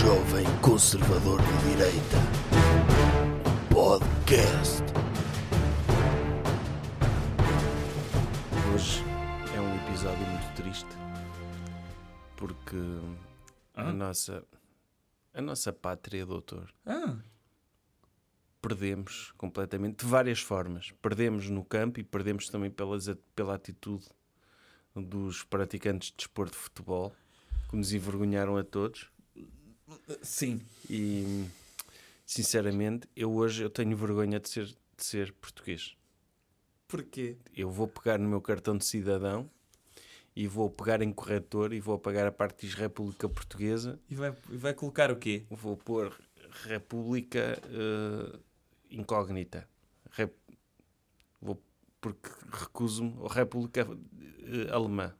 jovem conservador de direita. Podcast. Hoje é um episódio muito triste porque a Ah? nossa a nossa pátria, doutor, Ah, perdemos completamente de várias formas. Perdemos no campo e perdemos também pelas, a- pela atitude dos praticantes de desporto de futebol que nos envergonharam a todos. Sim. E sinceramente, eu hoje eu tenho vergonha de ser, de ser português. Porquê? Eu vou pegar no meu cartão de cidadão e vou pegar em corretor e vou apagar a parte diz República Portuguesa. E vai, vai colocar o quê? Vou pôr República eh, Incógnita. Rep- vou, porque recuso-me. República eh, Alemã.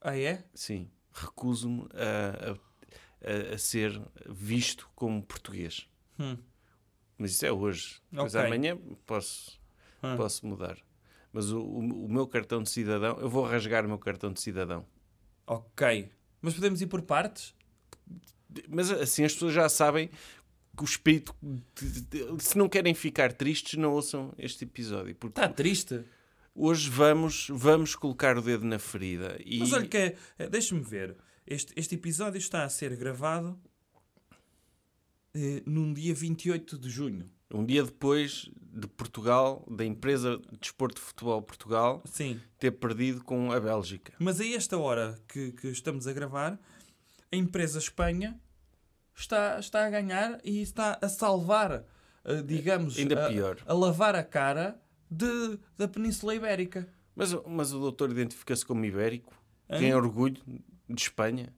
Ah, é? Sim. Recuso-me a, a- a- a ser visto como português. Hum. Mas isso é hoje. Ok. amanhã posso, Ah. posso mudar. Mas o, o- o meu cartão de cidadão, eu vou rasgar o meu cartão de cidadão. Ok. Mas podemos ir por partes? Mas assim as pessoas já sabem que o espírito. se não querem ficar tristes, não ouçam este episódio. Está triste. hoje vamos, vamos colocar o dedo na ferida. E Mas olha que é... é, Deixa-me ver. Este, este episódio está a ser gravado eh, num dia 28 de junho. um dia depois de Portugal, da empresa de desporto de futebol Portugal, Sim. ter perdido com a Bélgica. Mas a esta hora que, que estamos a gravar, a empresa Espanha está, está a ganhar e está a salvar, eh, digamos, Ainda a, pior. a lavar a cara de, da Península Ibérica. Mas, mas o doutor identifica-se como ibérico, Hã? tem orgulho de Espanha.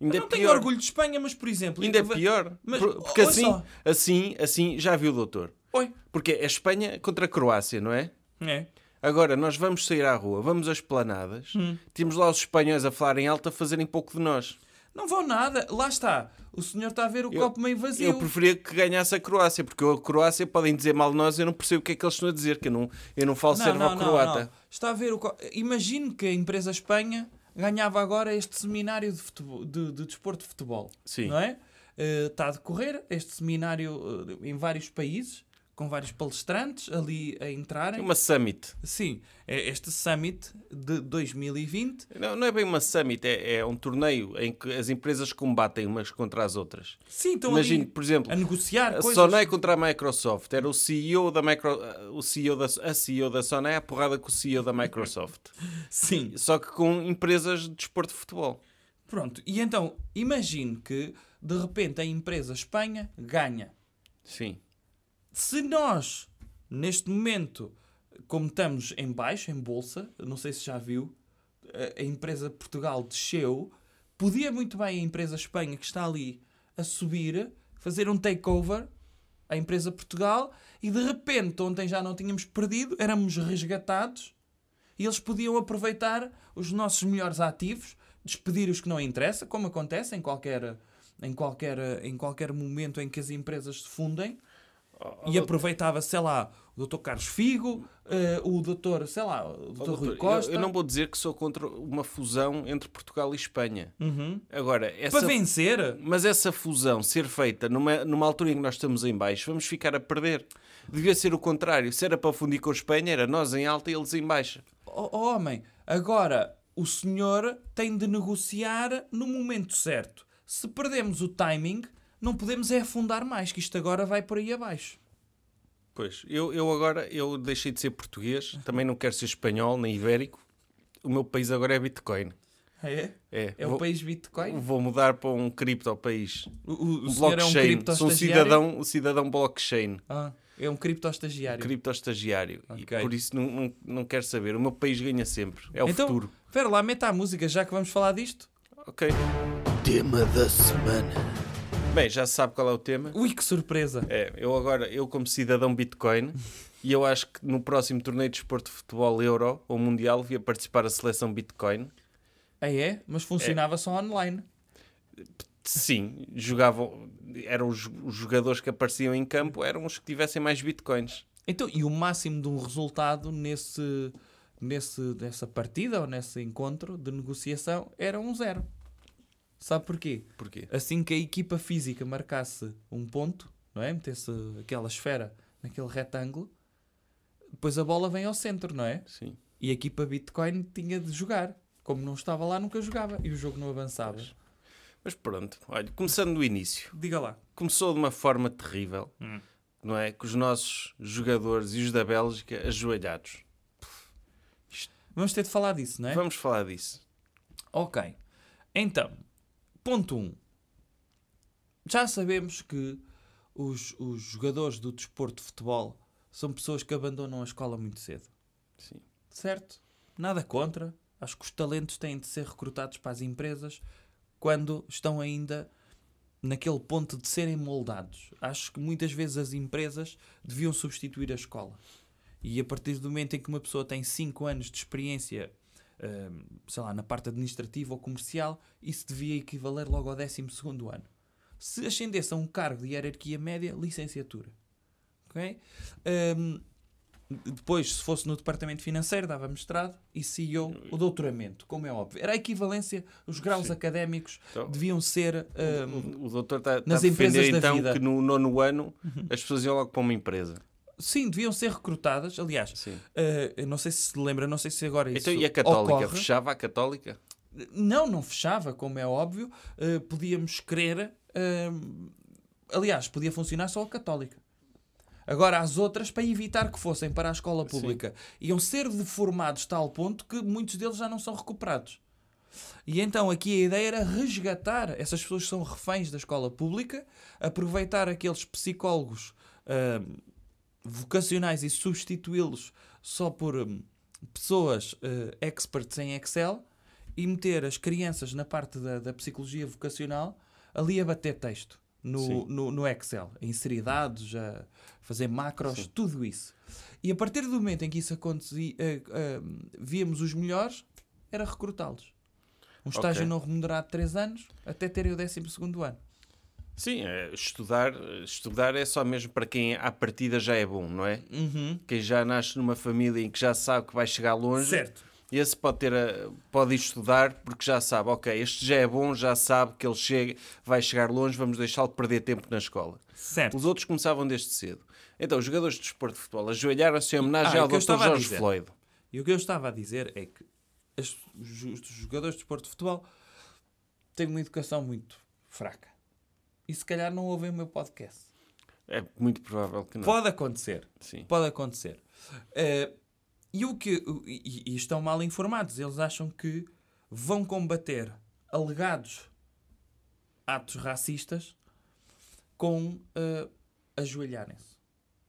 Ainda Eu não é tenho orgulho de Espanha, mas por exemplo. Ainda é pior. Mas, Por- porque assim, só. assim, assim, já viu, doutor? Oi. Porque é Espanha contra a Croácia, não é? É. Agora, nós vamos sair à rua, vamos às planadas, Hum. temos lá os espanhóis a falar em alto, a fazerem pouco de nós. Não vão nada. Lá está. O senhor está a ver o Eu- copo meio vazio. Eu preferia que ganhasse a Croácia, porque a Croácia podem dizer mal de nós, eu não percebo o que é que eles estão a dizer, que eu não, eu não falo servo ao croata. Está a ver o copo. Imagine que a empresa Espanha ganhava agora este seminário de, futebol, de, de desporto de futebol. Sim. Não é? Eh, está a decorrer este seminário eh, em vários países, com vários palestrantes ali a entrarem. Uma summit. Sim, é este summit de 2020. Não, não é bem uma summit, é, é um torneio em que as empresas combatem umas contra as outras. Sim, estão Imagine, ali por exemplo, a negociar a coisas. Sonai contra a Microsoft. Era o CEO da Micro, o CEO da, a CEO da Sonai à porrada com o CEO da Microsoft. Sim, Só que com empresas de desporto de futebol. Pronto, e então imagine que de repente a empresa Espanha ganha. Sim. Se nós, neste momento, como estamos em baixo, em bolsa, não sei se já viu, a, empresa Portugal desceu, podia muito bem a empresa Espanha, que está ali a subir, fazer um takeover à empresa Portugal e de repente, ontem já não tínhamos perdido, éramos resgatados e eles podiam aproveitar os nossos melhores ativos, despedir os que não interessam, como acontece em qualquer, em qualquer, em qualquer momento em que as empresas se fundem. E aproveitava, sei lá, o Dr. Carlos Figo, eh, o Dr. sei lá, o Dr. Rui Doutor, Costa. Eu, eu não vou dizer que sou contra uma fusão entre Portugal e Espanha. Uhum. Agora, essa, Para vencer, mas essa fusão ser feita numa, numa altura em que nós estamos em baixo, vamos ficar a perder. Devia ser o contrário. Se era para fundir com a Espanha, era nós em alta e eles em baixa. oh, oh, homem, agora o senhor tem de negociar no momento certo. Se perdemos o timing, não podemos é afundar mais, que isto agora vai por aí abaixo. Pois, eu, eu agora eu deixei de ser português, também não quero ser espanhol nem ibérico. O meu país agora é Bitcoin. É? É, É vou, o país Bitcoin? vou mudar para um cripto país. O, o, o senhor é um blockchain. Sou um cidadão, um cidadão blockchain. Ah, é um cripto estagiário. Cripto estagiário. Ok. E por isso não, não, não quero saber. O meu país ganha sempre. É o então, futuro. espera lá, meta a música, já que vamos falar disto. Ok. Tema da semana. Bem, já se sabe qual é o tema. Ui, que surpresa! É, eu agora, eu como cidadão Bitcoin, e eu acho que no próximo torneio de desporto de futebol Euro ou Mundial devia participar a seleção Bitcoin. Ah, é? Mas funcionava só online. Sim, jogavam, eram os, os jogadores que apareciam em campo, eram os que tivessem mais Bitcoins. Então, e o máximo de um resultado nesse, nesse, nessa partida ou nesse encontro de negociação era um zero. Sabe porquê? Porquê? Assim que a equipa física marcasse um ponto, não é? Metesse aquela esfera naquele retângulo, depois a bola vem ao centro, não é? Sim. E a equipa Bitcoin tinha de jogar. Como não estava lá, nunca jogava. E o jogo não avançava. Pois. Mas pronto, olha, começando do início. Diga lá. Começou de uma forma terrível, Hum. não é? Com os nossos jogadores e os da Bélgica ajoelhados. Vamos ter de falar disso, não é? Vamos falar disso. Ok. Então, ponto 1. Um. Já sabemos que os, os jogadores do desporto de futebol são pessoas que abandonam a escola muito cedo. Sim. Certo? Nada contra. Acho que os talentos têm de ser recrutados para as empresas quando estão ainda naquele ponto de serem moldados. Acho que muitas vezes as empresas deviam substituir a escola. E a partir do momento em que uma pessoa tem 5 anos de experiência, sei lá, na parte administrativa ou comercial, isso devia equivaler logo ao 12 ano. Se ascendesse a um cargo de hierarquia média, licenciatura. Ok? Hum, depois, se fosse no departamento financeiro, dava mestrado e CEO, o doutoramento, como é óbvio. Era a equivalência, os graus Sim. académicos Então, deviam ser. hum, o, o doutor está nas a defender empresas da então vida. que no nono ano as pessoas iam logo para uma empresa. Sim, deviam ser recrutadas. Aliás, Sim. eu não sei se se lembra, não sei se agora isso Então e a católica? ocorre. Fechava a católica? Não, não fechava, como é óbvio. Eh, podíamos querer. eh, aliás, podia funcionar só a católica. Agora, as outras, para evitar que fossem para a escola pública, iam ser deformados tal ponto que muitos deles já não são recuperados. E então aqui a ideia era resgatar essas pessoas que são reféns da escola pública, aproveitar aqueles psicólogos ah, vocacionais e substituí-los só por hum, pessoas ah, experts em Excel e meter as crianças na parte da, da psicologia vocacional ali a bater texto no, no, no Excel, a inserir dados, a fazer macros, Sim. tudo isso. E a partir do momento em que isso acontecia, ah, ah, víamos os melhores, era recrutá-los. Um estágio Ok. não remunerado de 3 anos até terem o 12 ano. Sim, é, estudar, estudar é só mesmo para quem à partida já é bom, não é? Uhum. Quem já nasce numa família em que já sabe que vai chegar longe, Certo. esse pode ter a- pode estudar porque já sabe, ok, este já é bom, já sabe que ele chega, vai chegar longe, vamos deixá-lo perder tempo na escola. Certo. Os outros começavam desde cedo. Então, os jogadores de desporto de futebol ajoelharam-se em homenagem Ah, ao Dr. Jorge dizer. Floyd. E o que eu estava a dizer é que os jogadores de desporto de futebol têm uma educação muito fraca. E se calhar não ouvem o meu podcast. É muito provável que não. Pode acontecer. Sim. Pode acontecer. Eh, e, o que, e, e estão mal informados. Eles acham que vão combater alegados atos racistas com eh, ajoelharem-se.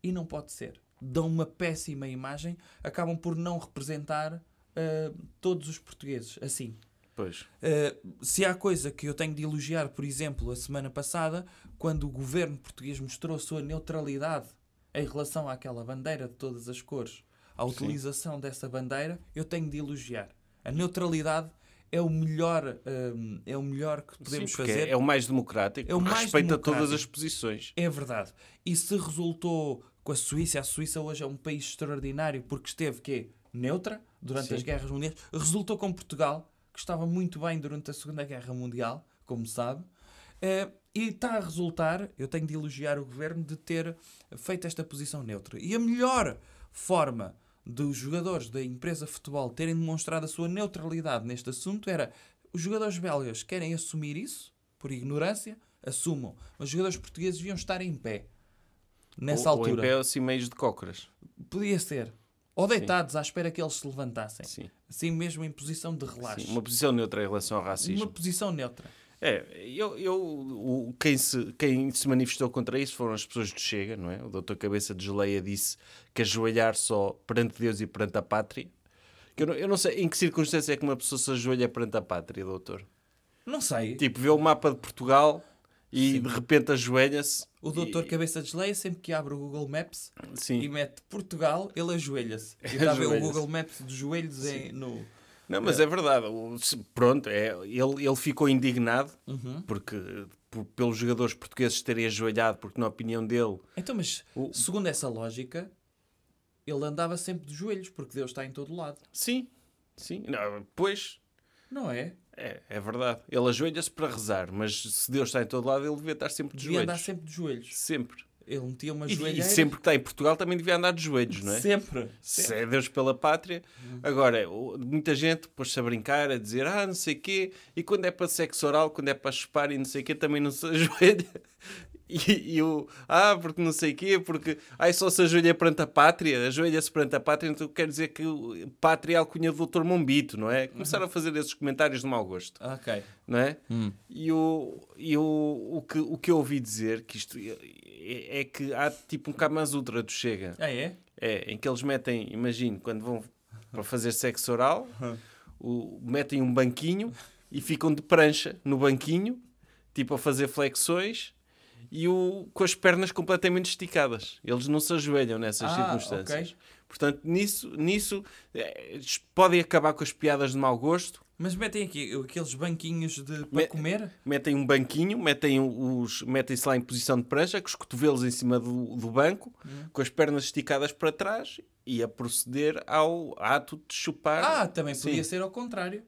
E não pode ser. Dão uma péssima imagem, acabam por não representar eh, todos os portugueses assim. Pois. Uh, se há coisa que eu tenho de elogiar, por exemplo, a semana passada, quando o governo português mostrou a sua neutralidade em relação àquela bandeira de todas as cores, à utilização dessa bandeira, eu tenho de elogiar. A neutralidade é o melhor, um, é o melhor que podemos Sim, fazer. É o mais democrático, É o mais respeita democrático. todas as posições. É verdade. E se resultou com a Suíça, a Suíça hoje é um país extraordinário porque esteve quê? neutra durante Sim. as guerras mundiais. Resultou com Portugal, que estava muito bem durante a Segunda Guerra Mundial, como sabe. Eh, e está a resultar, eu tenho de elogiar o governo de ter feito esta posição neutra. E a melhor forma dos jogadores da empresa futebol terem demonstrado a sua neutralidade neste assunto era os jogadores belgas querem assumir isso, por ignorância, assumam. Mas os jogadores portugueses deviam estar em pé. Nessa ou, ou altura. em pé assim meios de cócoras. Podia ser. Ou deitados à espera que eles se levantassem. Sim. Assim mesmo em posição de relaxo. Sim, Uma posição neutra em relação ao racismo. Uma posição neutra. É, eu, eu, o, quem, se, quem se manifestou contra isso foram as pessoas do Chega, não é? O doutor Cabeça de Geleia disse que ajoelhar só perante Deus e perante a pátria. Que eu, não, eu não sei em que circunstância é que uma pessoa se ajoelha perante a pátria, doutor. Não sei. Tipo, vê o mapa de Portugal e de repente ajoelha-se. O doutor e- Cabeça de Geleia, sempre que abre o Google Maps Sim. e mete Portugal, ele ajoelha-se. E está a ver o. Google Maps de joelhos em, no... Não, mas é, verdade. O- se- Pronto, é, ele, ele ficou indignado Uhum. porque por- pelos jogadores portugueses terem ajoelhado, porque na opinião dele Então, mas O- segundo essa lógica, ele andava sempre de joelhos, porque Deus está em todo lado. Sim, sim. Não, pois, Não é? É, é verdade. Ele ajoelha-se para rezar, mas se Deus está em todo lado, ele devia estar sempre de Devia andar joelhos. sempre de joelhos. Sempre. Ele metia uma E, e joelheira. sempre que está em Portugal também devia andar de joelhos, não é? Sempre. Se é Deus pela pátria. Agora, muita gente pôs-se a brincar, a dizer, ah, não sei o quê, e quando é para sexo oral, quando é para chupar e não sei o quê, também não se ajoelha. E, e o, ah, porque não sei o quê, porque, ai, só se ajoelha perante a pátria, ajoelha-se perante a pátria, então quer dizer que pátria é alcunha do Dr. Mombito, não é? Começaram a fazer esses comentários de mau gosto Ok. não é? E, o, e o, o, que, o que eu ouvi dizer, que isto é, é que há tipo um Kamaz Ultra do Chega, Ah, é? é, em que eles metem, imagino, quando vão para fazer sexo oral, o, metem um banquinho e ficam de prancha no banquinho, tipo a fazer flexões e o, com as pernas completamente esticadas. Eles não se ajoelham nessas Ah, circunstâncias. ok. Portanto, nisso, nisso eh, podem acabar com as piadas de mau gosto, Mas metem aqui aqueles banquinhos de, para Me- comer? metem um banquinho, metem os, metem-se lá em posição de prancha, com os cotovelos em cima do, do banco, Hum. com as pernas esticadas para trás e a proceder ao ato de chupar. Ah, também Sim. podia ser ao contrário.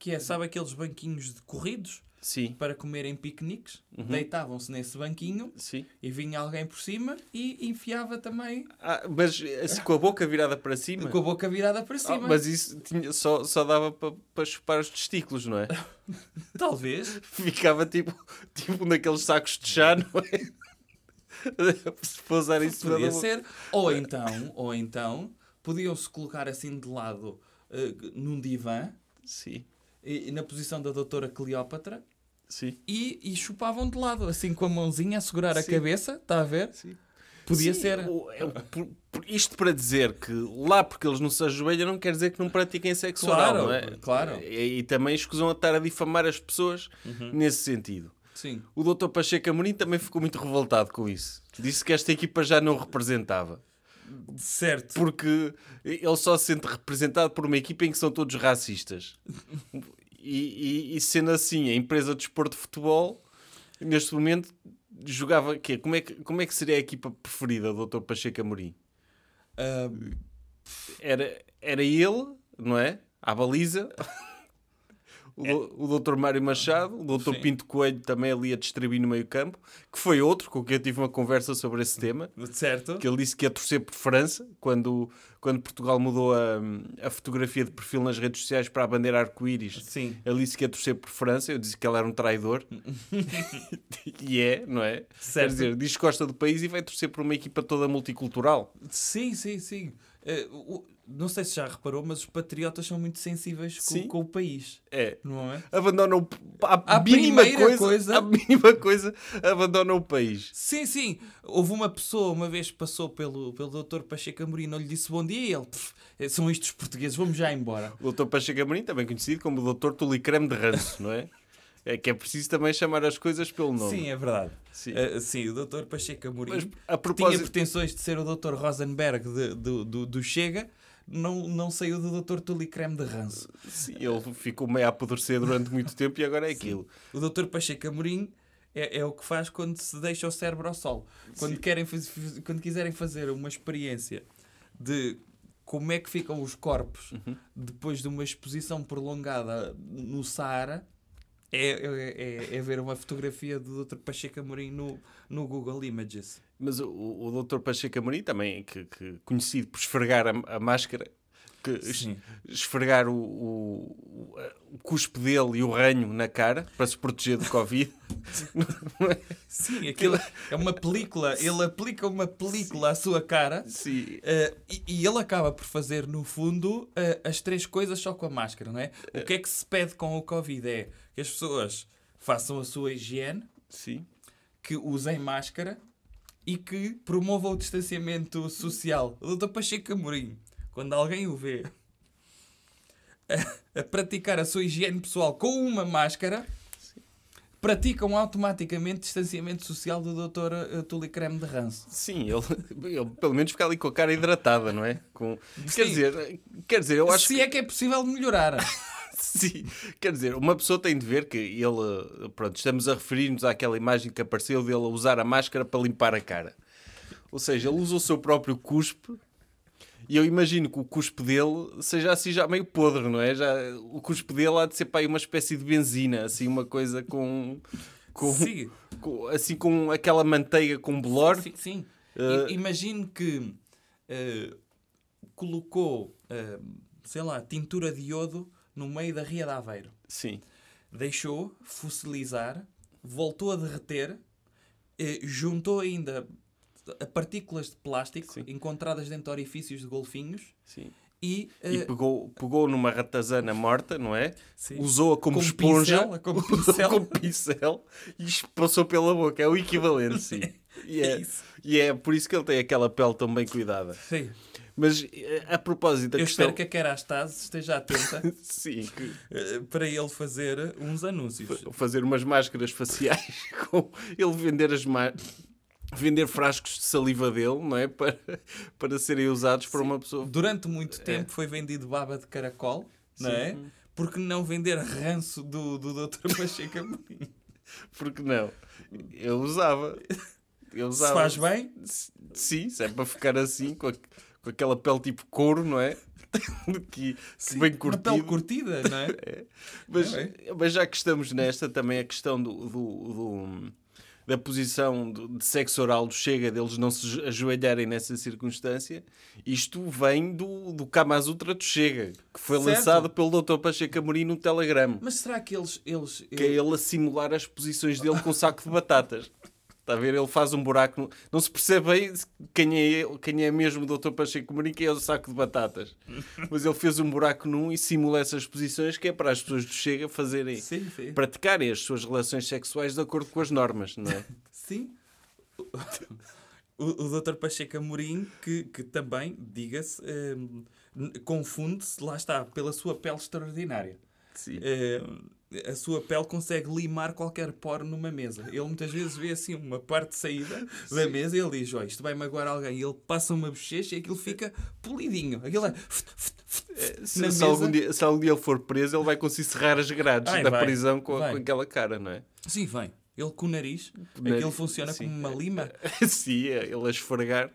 Que é, sabe aqueles banquinhos de corridos Sim, para comerem piqueniques? Uhum. Deitavam-se nesse banquinho sim. e vinha alguém por cima e enfiava também Ah, mas assim, com a boca virada para cima. com a boca virada para Ah, cima. mas isso tinha- só, só dava para, para chupar os testículos, não é? Talvez. Ficava tipo, tipo naqueles sacos de chá, não é? Se pousar cima Podia ser. Ou então, ou então, podiam-se colocar assim de lado eh, num divã, Sim, e, na posição da doutora Cleópatra, sim. e, e chupavam de lado, assim com a mãozinha a segurar a Sim. cabeça, está a ver? Sim. Podia Sim, ser. o- é o- por- por- isto para dizer que lá porque eles não se ajoelham não quer dizer que não pratiquem sexo Claro, oral, não é? claro. Uhum. E, e também escusam a estar a difamar as pessoas nesse sentido. Sim. O Dr. Pacheco Amorim também ficou muito revoltado com isso. Disse que esta equipa já não representava. Certo. Porque ele só se sente representado por uma equipa em que são todos racistas. E, e- e sendo assim, a empresa de esporte de futebol, neste momento, jogava quê? Como é que, como é que seria a equipa preferida do Dr. Pacheco Amorim? Ah, Era, era ele, não é? À baliza. O, do- o Dr. Mário Machado, o Dr. Sim. Pinto Coelho também ali a distribuir no meio campo, que foi outro com quem eu tive uma conversa sobre esse tema. certo. que ele disse que ia torcer por França quando, quando Portugal mudou a, a fotografia de perfil nas redes sociais para a bandeira arco-íris. Sim. Ele disse que ia torcer por França, eu disse que ele era um traidor. e é, não é? Quer Certo. dizer, diz que gosta do país e vai torcer por uma equipa toda multicultural. Sim, sim, sim. Eh, não sei se já reparou, mas os patriotas são muito sensíveis com, com o país. É. Não é? Abandonam a, A mínima coisa, coisa- a mínima coisa, abandonam o país. Sim, sim. Houve uma pessoa, uma vez passou pelo, pelo Dr. Pacheco Amorim, não lhe disse bom dia e ele, "Pff, são estes os portugueses, vamos já embora. O Dr. Pacheco Amorim, também conhecido como o Dr. Tulicreme de Ranço, não é? É que é preciso também chamar as coisas pelo nome. Sim, é verdade. Sim. Eh, sim, o Dr. Pacheco Amorim, Mas, a que tinha propósito... pretensões de ser o Dr. Rosenberg de- do, do, do Chega, não, não saiu do Dr. Tulicreme de Ranço. Sim, ele ficou meio a apodrecer durante muito tempo e agora é aquilo. O Dr. Pacheco Amorim é, é o que faz quando se deixa o cérebro ao sol. Quando, Sim. querem quando quiserem fazer uma experiência de como é que ficam os corpos Uhum. depois de uma exposição prolongada no Saara, é, é, é- é ver uma fotografia do Dr. Pacheco Amorim no, no Google Images. Mas o, o Dr. Pacheco Amorim também, que, que conhecido por esfregar a, a máscara, que es- Sim. esfregar o, o, o- cuspe dele e o ranho na cara para se proteger do Covid. Sim, aquilo é uma película. Ele aplica uma película à sua cara. Sim. Uh, e, e ele acaba por fazer, no fundo, uh, as três coisas só com a máscara, não é? O que é que se pede com o Covid é que as pessoas façam a sua higiene, Sim. que usem máscara e que promovam o distanciamento social. O Dr. Pacheco Amorim, quando alguém o vê a, a praticar a sua higiene pessoal com uma máscara, praticam automaticamente distanciamento social do Dr. uh, Tulicreme de Ranço. Sim, ele, ele pelo menos fica ali com a cara hidratada, não é? Com, quer, Sim. dizer, quer dizer, eu acho Se é que é possível melhorar. Sim, quer dizer, uma pessoa tem de ver que ele, pronto, estamos a referir-nos àquela imagem que apareceu dele a usar a máscara para limpar a cara. Ou seja, ele usa o seu próprio cuspe E eu imagino que o cuspe dele seja assim já meio podre, não é? Já, o cuspe dele há de ser para aí uma espécie de benzina, assim, uma coisa com. com, Sim. com- assim com aquela manteiga com bolor. Sim, sim. Eh, I- Imagine que eh, colocou, eh, sei lá, tintura de iodo no meio da Ria de Aveiro. Sim. Deixou fossilizar, voltou a derreter, juntou ainda partículas de plástico Sim. encontradas dentro de orifícios de golfinhos sim. e, E eh, pegou, pegou numa ratazana morta, não é? Sim. Usou-a como Com esponja. pincel, como pincel. como pincel e passou pela boca. É o equivalente, sim. E É é, e é por isso que ele tem aquela pele tão bem cuidada. sim. Mas eh, a propósito eu questão... espero que a Kerastase esteja atenta Sim, que eh, para ele fazer uns anúncios. fazer umas máscaras faciais com ele vender as ma... vender frascos de saliva dele, não é? Para, para serem usados por uma pessoa. Durante muito tempo foi vendido baba de caracol, não é? Porque não vender ranço do, do Dr. Pacheco Amorim? Porque não? Eu usava. Eu Se usava. faz bem, Sim, se é para ficar assim, com, a- com aquela pele tipo couro, não é? que, que bem uma curtido. pele curtida, não é? Mas, É mas já que estamos nesta, também a questão do, do- do- da posição de sexo oral do Chega, deles não se ajoelharem nessa circunstância, isto vem do, do Kama Sutra do Chega, que foi Certo. lançado pelo Dr. Pacheco Amorim no Telegram. Mas será que eles... eles, Que é ele a simular as posições dele com um saco de batatas. Está a ver? Ele faz um buraco. no- Não se percebe bem quem é, quem é mesmo o Dr. Pacheco quem é o saco de batatas. Mas ele fez um buraco num e simula essas posições que é para as pessoas do Chega fazerem, Sim, sim. praticarem as suas relações sexuais de acordo com as normas, não é? Sim. O, o Dr. Pacheco Amorim, que, que também, diga-se, eh, confunde-se, lá está, pela sua pele extraordinária. Sim. Eh, a sua pele consegue limar qualquer poro numa mesa. Ele muitas vezes vê assim uma parte de saída da mesa e ele diz: oh, isto vai magoar alguém. E ele passa uma bochecha e aquilo fica polidinho. Aquilo é. Se, na se mesa- algum dia, se algum dia ele for preso, ele vai conseguir serrar as grades Ai, da vai, prisão com, vai. com aquela cara, não é? Sim, vem. Ele com o nariz, nariz, aquilo funciona sim. como uma lima. Sim, é, ele a esfregar.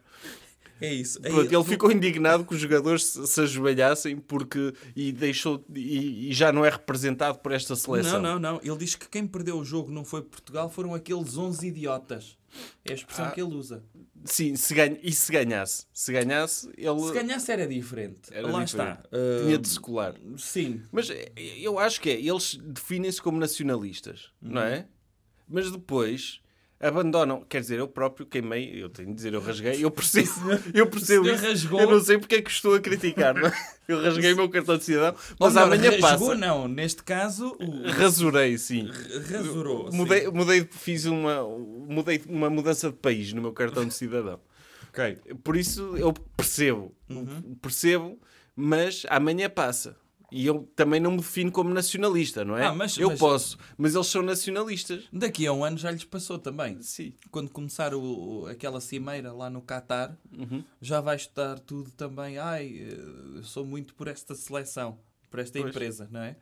É isso. Aí, Pronto, ele ficou indignado que os jogadores se, se ajoelhassem porque e deixou e, e já não é representado por esta seleção. Não, não, não. Ele diz que quem perdeu o jogo não foi Portugal, foram aqueles 11 idiotas. É a expressão Ah. que ele usa. Sim, se ganha, e se ganhasse? Se ganhasse, ele Se ganhasse era diferente. Era Lá diferente. está. Ah, tinha de se colar. Sim. Mas eu acho que é, eles definem-se como nacionalistas, não Uhum. é? Mas depois abandonam, quer dizer, eu próprio queimei, eu tenho de dizer, eu rasguei, eu percebo, eu percebo isso. rasgou. Eu não sei porque é que estou a criticar, não é? Eu rasguei o meu cartão de cidadão, Ou mas melhor, amanhã rasgou, passa. não. Neste caso, o... Rasurei, sim. rasurou. sim. Mudei, mudei, fiz uma, mudei uma mudança de país no meu cartão de cidadão. Ok. Por isso eu percebo, Uhum. percebo, mas amanhã passa. E eu também não me defino como nacionalista, não é? Ah, mas- eu mas- posso, mas eles são nacionalistas. Daqui a um ano já lhes passou também. Sim. Quando começar o, o- aquela cimeira lá no Qatar, Uhum. já vai estar tudo também. Ai, eh, eu sou muito por esta seleção, por esta Pois. empresa, não é?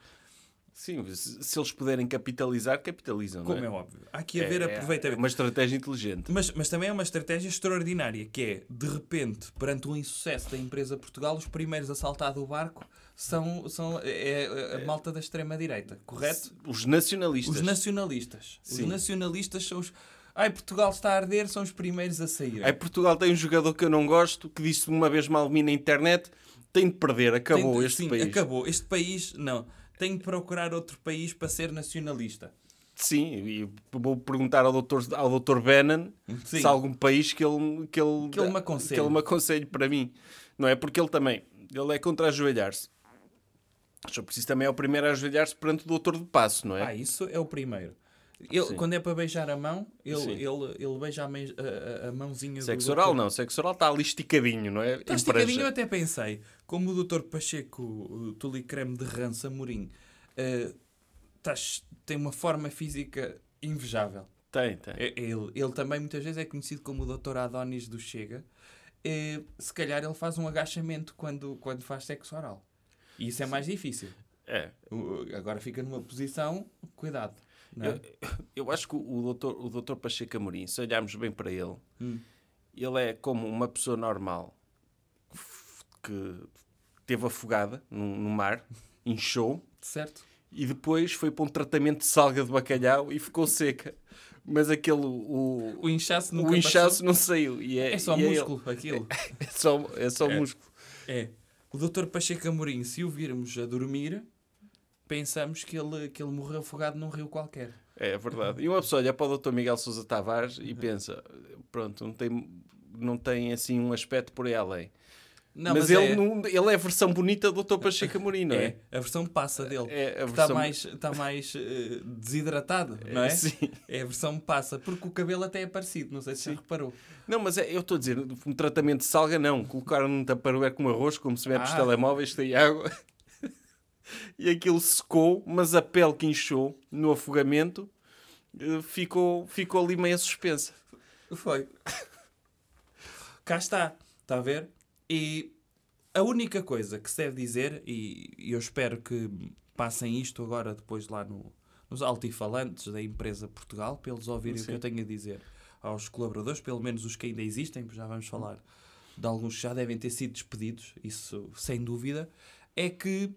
Sim, se, eles puderem capitalizar, capitalizam, Como não é é? óbvio. Há que haver É- é aproveitamento. uma estratégia inteligente. Mas, mas também é uma estratégia extraordinária, que é, de repente, perante o insucesso da empresa Portugal, os primeiros a saltar do barco são, são é, é a malta da extrema-direita, correto? Os nacionalistas. Os nacionalistas. Os Sim. nacionalistas são os... Ai, Portugal está a arder, são os primeiros a sair. Aí Portugal tem um jogador que eu não gosto, que disse uma vez mal de mim na internet, tem de perder, acabou Tem- este sim, país. acabou. Este país, não. Tem de procurar outro país para ser nacionalista. Sim, e vou perguntar ao doutor, ao doutor Bannon Sim. se há algum país que ele, que ele, Que ele me aconselhe. que ele me aconselhe para mim. Não é? Porque ele também, ele é contra ajoelhar-se. Só preciso também é o primeiro a ajoelhar-se perante o doutor de passo, não é? Ah, isso é o primeiro. Ele, Sim. quando é para beijar a mão, ele, Sim. ele, ele beija a, a- a- mãozinha Sexo do oral doutor. não, sexo oral está ali esticadinho, não é? Está esticadinho, eu até pensei, como o Dr. Pacheco, o Tulicreme de Rança Amorim, tás- tem uma forma física invejável. Tem, tem. É- Ele, ele também muitas vezes é conhecido como o Dr. Adonis do Chega. Eh, se calhar ele faz um agachamento quando, quando faz sexo oral. E isso é mais difícil. É. Agora fica numa posição, cuidado. É? Eu acho que o doutor, o doutor Pacheco Amorim, se olharmos bem para ele, Hum. ele é como uma pessoa normal. porque teve afogada no, no mar, inchou, Certo? e depois foi para um tratamento de salga de bacalhau e ficou seca. Mas aquele, o, O inchaço o inchaço não saiu. E é, É só e músculo, aquilo. ele. É só, é só É. músculo. É. O Dr. Pacheco Amorim, se o virmos a dormir, pensamos que ele, que ele morreu afogado num rio qualquer. É verdade. E uma pessoa olha para o Dr. Miguel Sousa Tavares e pensa: pronto, não tem, não tem assim um aspecto por aí além. Não, mas mas, ele, é, não- ele é a versão bonita do Dr. Pacheco Amorim, não é? é, a versão passa dele. É a está versão- mais, está mais eh, desidratado, não é? Sim. É a versão passa, porque o cabelo até é parecido, não sei se já reparou. Não, mas é, eu estou a dizer, um tratamento de salga não. Colocaram num taparoé com arroz, como se mete os Ah. telemóveis, tem água. e aquilo secou, mas a pele que inchou no afogamento eh, ficou, ficou ali meio suspensa. Foi. Cá está, está a ver? E a única coisa que se deve dizer, e e eu espero que passem isto agora depois lá no, nos altifalantes da empresa Portugal, para eles ouvirem o que Sim. eu tenho a dizer aos colaboradores, pelo menos os que ainda existem, já vamos falar de alguns que já devem ter sido despedidos, isso sem dúvida, é que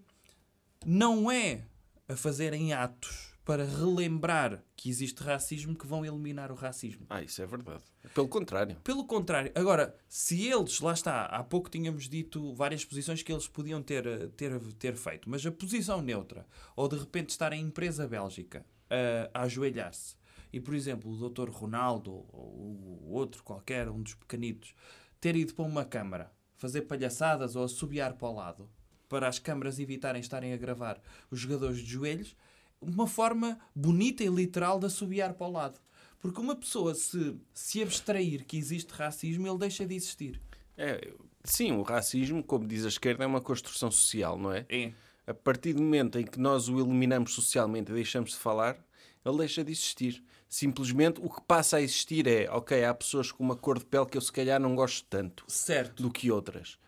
não é a fazerem atos para relembrar que existe racismo que vão eliminar o racismo. Ah, isso é verdade. Pelo contrário. Pelo contrário, agora, se eles, lá está, há pouco tínhamos dito várias posições que eles podiam ter, eh, ter, ter feito, mas a posição neutra, ou de repente estar em empresa bélgica eh, a ajoelhar-se, e por exemplo, o Dr. Ronaldo, ou o outro qualquer, um dos pequenitos, ter ido para uma câmara, fazer palhaçadas ou assobiar para o lado, para as câmaras evitarem estarem a gravar os jogadores de joelhos, uma forma bonita e literal de assobiar para o lado. Porque uma pessoa se, se abstrair que existe racismo, ele deixa de existir. É, sim, o racismo, como diz a esquerda, é uma construção social, não é? É. A partir do momento em que nós o eliminamos socialmente e deixamos de falar, ele deixa de existir. Simplesmente o que passa a existir é, ok, há pessoas com uma cor de pele que eu se calhar não gosto tanto Certo. do que outras.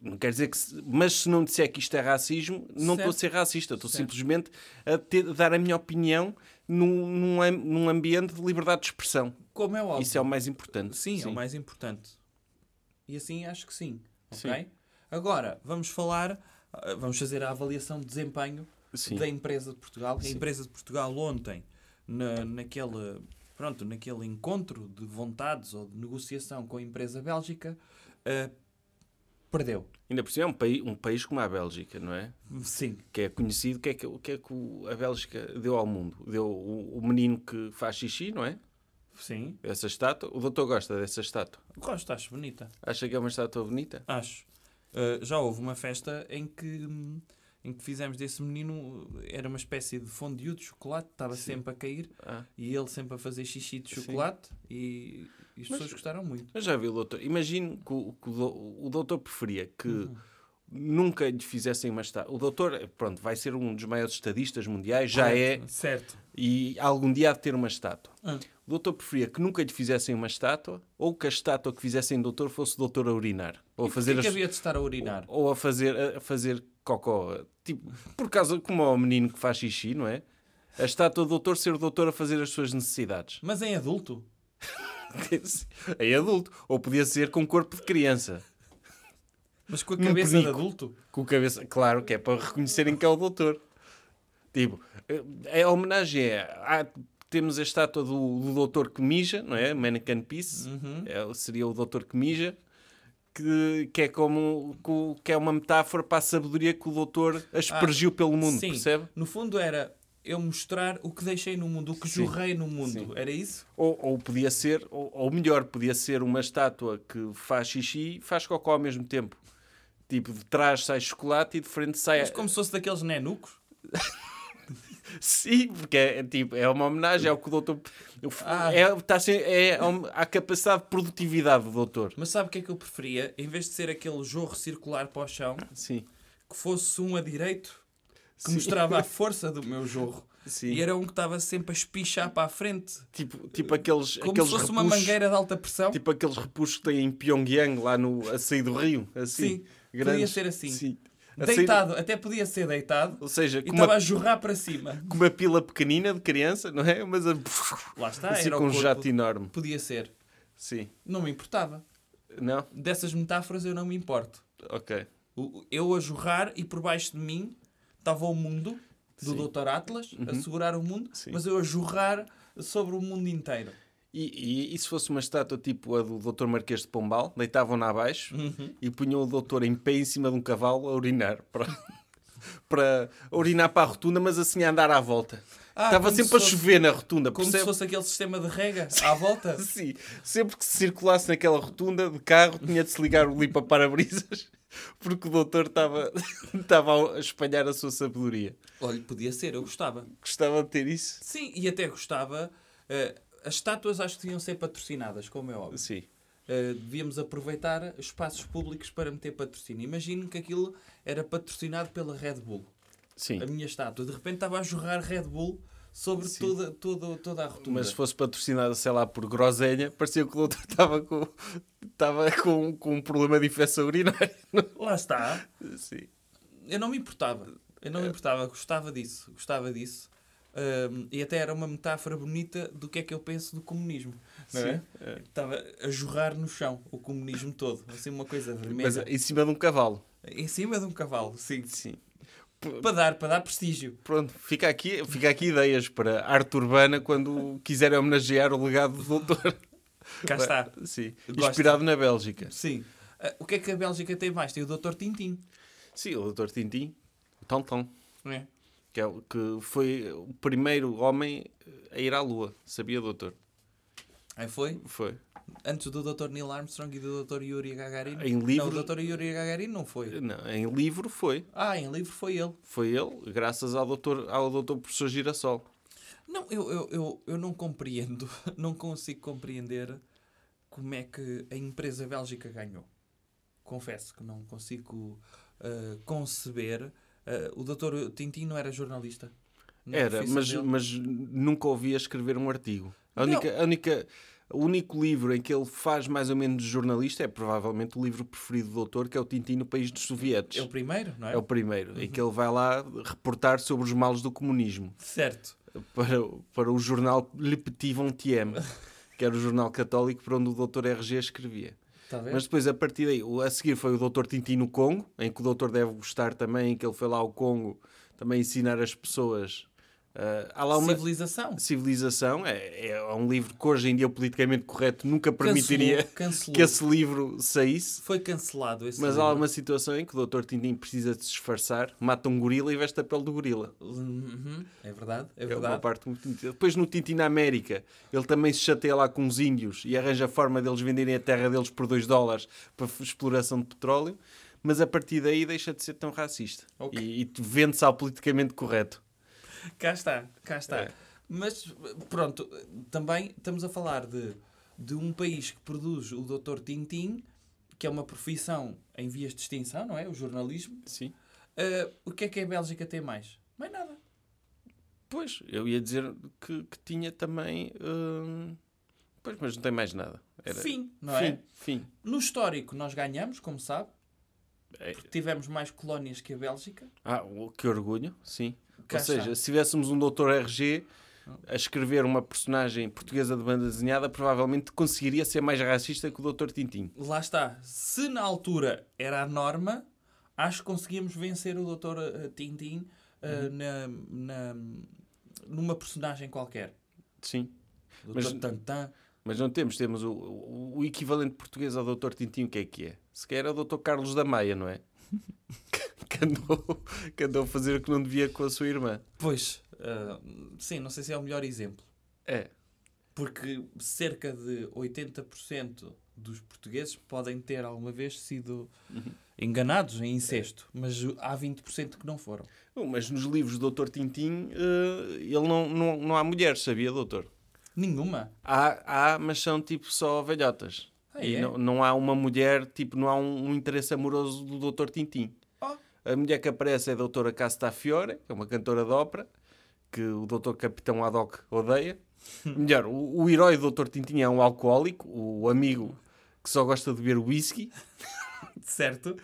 Não quer dizer que. se- Mas se não disser que isto é racismo, não estou a ser racista. Estou Certo. simplesmente a, ter- a dar a minha opinião num, num, num ambiente de liberdade de expressão. Como é óbvio. Isso é o mais importante. Sim, é o mais importante. E assim acho que sim. Ok? Agora, vamos falar, ah, vamos fazer a avaliação de desempenho Sim. da empresa de Portugal. A Sim. empresa de Portugal ontem, na, naquele, pronto, naquele encontro de vontades ou de negociação com a empresa bélgica, ah, perdeu. Ainda por cima é um país, um país como a Bélgica, não é? Sim. que é conhecido, o que é que, que, é que a Bélgica deu ao mundo? Deu o, o menino que faz xixi, não é? Sim. Essa estátua. O doutor gosta dessa estátua. Gosto, acho bonita. Acha que é uma estátua bonita? Acho. Uh, já houve uma festa em que, hum, em que fizemos desse menino, era uma espécie de fondue de chocolate, estava Sim. sempre a cair Ah. e ele sempre a fazer xixi de Sim. chocolate e, e as Mas- pessoas gostaram muito. Mas já viu, doutor? Imagino que o, que o dou- o doutor preferia que Uhum. nunca lhe fizessem uma estátua. O doutor, pronto, vai ser um dos maiores estadistas mundiais, já é, Certo. e algum dia há de ter uma estátua. Ah. O doutor preferia que nunca lhe fizessem uma estátua ou que a estátua que fizessem do doutor fosse o doutor a urinar. Ou a E fazer porquê que as- havia de estar a urinar? Ou a fazer, a fazer cocó. Tipo, por causa, como ao menino que faz xixi, não é? A estátua do doutor ser o doutor a fazer as suas necessidades. Mas em adulto? é adulto. Ou podia ser com corpo de criança. Mas com a cabeça de penico. adulto? Com cabeça... Claro que é para reconhecerem que é o doutor. Tipo, é a homenagem é... há- temos a estátua do, do doutor que mija, não é? Mannequin Peace. Uhum. É, seria o doutor que mija. Que, que é como que- é uma metáfora para a sabedoria que o doutor aspergiu pelo mundo, Sim. percebe? No fundo era eu mostrar o que deixei no mundo, o que Sim. jorrei no mundo. Sim. Era isso? Ou, ou podia ser, ou, ou melhor, podia ser uma estátua que faz xixi e faz cocó ao mesmo tempo. Tipo, de trás sai chocolate e de frente sai. Mas como se fosse daqueles nenucos? Sim, porque é, é tipo, é uma homenagem ao que o doutor. Ah. É, tá, sem- é, a capacidade de produtividade do doutor. Mas sabe o que é que eu preferia? Em vez de ser aquele jorro circular para o chão, Sim. que fosse um a direito, que Sim. mostrava a força do meu jorro. Sim. E era um que estava sempre a espichar para a frente. Tipo, tipo aqueles, Como aqueles se fosse uma repuxos- mangueira de alta pressão. Tipo aqueles repuxos que têm em Pyongyang, lá no, a sair do rio. Assim, Sim, podia ser assim. Sim. A sair- deitado, até podia ser deitado. ou seja, E estava uma, a jorrar para cima. com uma pila pequenina de criança, não é? Mas a, Lá está, assim era com um jato enorme. Podia ser. Sim. Não me importava. Não? Dessas metáforas eu não me importo. Ok. Eu a jorrar e por baixo de mim estava o mundo do Sim. Dr. Atlas a segurar o mundo, Sim. mas eu a jorrar sobre o mundo inteiro. E, e, e se fosse uma estátua tipo a do Dr. Marquês de Pombal, deitavam-na abaixo e punham o doutor em pé em cima de um cavalo a urinar. Para, para urinar para a rotunda, mas assim a andar à volta. Ah, Estava sempre se a fosse- chover na rotunda, Como se percebe? fosse aquele sistema de rega à volta. Sim, sempre que se circulasse naquela rotunda de carro, tinha de se ligar o limpa-parabrisas, porque o doutor estava, estava a espalhar a sua sabedoria. Olha, podia ser, eu gostava. Gostava de ter isso? Sim, e até gostava. eh, as estátuas acho que deviam ser patrocinadas, como é óbvio. Sim. Uh, devíamos aproveitar espaços públicos para meter patrocínio. Imagino que aquilo era patrocinado pela Red Bull. Sim. A minha estátua. De repente estava a jorrar Red Bull sobre Sim. toda, toda, toda a rotunda. Mas se fosse patrocinada, sei lá, por groselha, parecia que o doutor estava com, estava com, com um problema de infecção urinária. Lá está. Sim. Eu não me importava. Eu não me importava. Gostava disso. Gostava disso. Um, e até era uma metáfora bonita do que é que eu penso do comunismo. Não é? Sim. É. Estava a jorrar no chão o comunismo todo. Assim, uma coisa Mas vermelha. em cima de um cavalo. Em cima de um cavalo, sim. Sim. Para dar, para dar prestígio. Pronto, fica aqui, fica aqui ideias para arte urbana quando quiserem homenagear o legado do doutor. Cá está. Sim. Gosto. Inspirado na Bélgica. Sim. Ah, o que é que a Bélgica tem mais? Tem o Dr. Tintim. Sim, o doutor Tintim, o Tonton, não é? Que, é, que foi o primeiro homem a ir à Lua. Sabia, doutor? Aí foi? Foi. Antes do Dr. Neil Armstrong e do Dr. Yuri Gagarin. Em livro- Não, o Dr. Yuri Gagarin não foi. Não, em livro foi. Ah, em livro foi ele. Foi ele, graças ao doutor, ao doutor professor Girassol. Não, eu, eu, eu, eu não compreendo, não consigo compreender como é que a empresa Bélgica ganhou. Confesso que não consigo ah, conceber. Ah, o Dr. Tintin não era jornalista? Na Era, profissão mas, dele? mas nunca ouvia escrever um artigo. A Não. única, a única, o único livro em que ele faz mais ou menos de jornalista é provavelmente o livro preferido do doutor, que é o Tintin no País dos Sovietes. É o primeiro, não é? É o primeiro, em que ele vai lá reportar sobre os males do comunismo Certo. para, para o jornal Le Petit Vingtième, que era o jornal católico para onde o doutor RG escrevia. Ver? Mas depois, a partir daí, a seguir foi o Dr. Tintin no Congo, em que o doutor deve gostar também, que ele foi lá ao Congo também ensinar as pessoas. Ah, há lá uma Civilização. civilização, é, é um livro que hoje em dia o politicamente correto nunca permitiria Cancelou, cancelou. que esse livro saísse. Foi cancelado esse Mas há livro. uma situação em que o Dr. Tintin precisa de se disfarçar, mata um gorila e veste a pele do gorila. Uhum. É verdade, é É uma verdade. parte muito. Depois no Tintin na América, ele também se chateia lá com os índios e arranja a forma deles venderem a terra deles por 2 dólares para exploração de petróleo, mas a partir daí deixa de ser tão racista. Ok. E, e vende-se ao politicamente correto. Cá está, cá está. É. Mas pronto, também estamos a falar de, de um país que produz o Dr. Tintim, que é uma profissão em vias de extinção, não é? O jornalismo. Sim. Ah, o que é que a Bélgica tem mais? Mais nada. Pois, eu ia dizer que, que tinha também. hum, Pois, mas não tem mais nada. Era- Fim, não fim, é? Fim. No histórico nós ganhamos, como sabe. É. Tivemos mais colónias que a Bélgica. Ah, que orgulho, sim. Cá Ou seja, está. se tivéssemos um doutor RG a escrever uma personagem portuguesa de banda desenhada, provavelmente conseguiria ser mais racista que o doutor Tintim. Lá está. Se na altura era a norma, acho que conseguíamos vencer o Dr. eh, Tintim eh, Uhum. na, na- numa personagem qualquer. Sim. Dr. Mas- Tantan. Mas não temos, temos o, o, o equivalente português ao doutor Tintim, o que é que é? Se calhar é o doutor Carlos da Maia, não é? que, andou, que andou a fazer o que não devia com a sua irmã. Pois, ah, sim, não sei se é o melhor exemplo. É. Porque cerca de 80% dos portugueses podem ter alguma vez sido Uhum. enganados em incesto, mas há 20% que não foram. Bom, Mas nos livros do doutor Tintim, eh, ele não, não, não há mulheres, sabia, doutor? Nenhuma. Há, há mas são tipo só velhotas. Ah, E é? não, não há uma mulher, tipo, não há um, um interesse amoroso do doutor Tintim. Oh. A mulher que aparece é a doutora Castafiore, que é uma cantora de ópera, que o doutor Capitão Haddock odeia. Melhor, o, o herói do doutor Tintim é um alcoólico, o amigo que só gosta de beber whisky. Certo?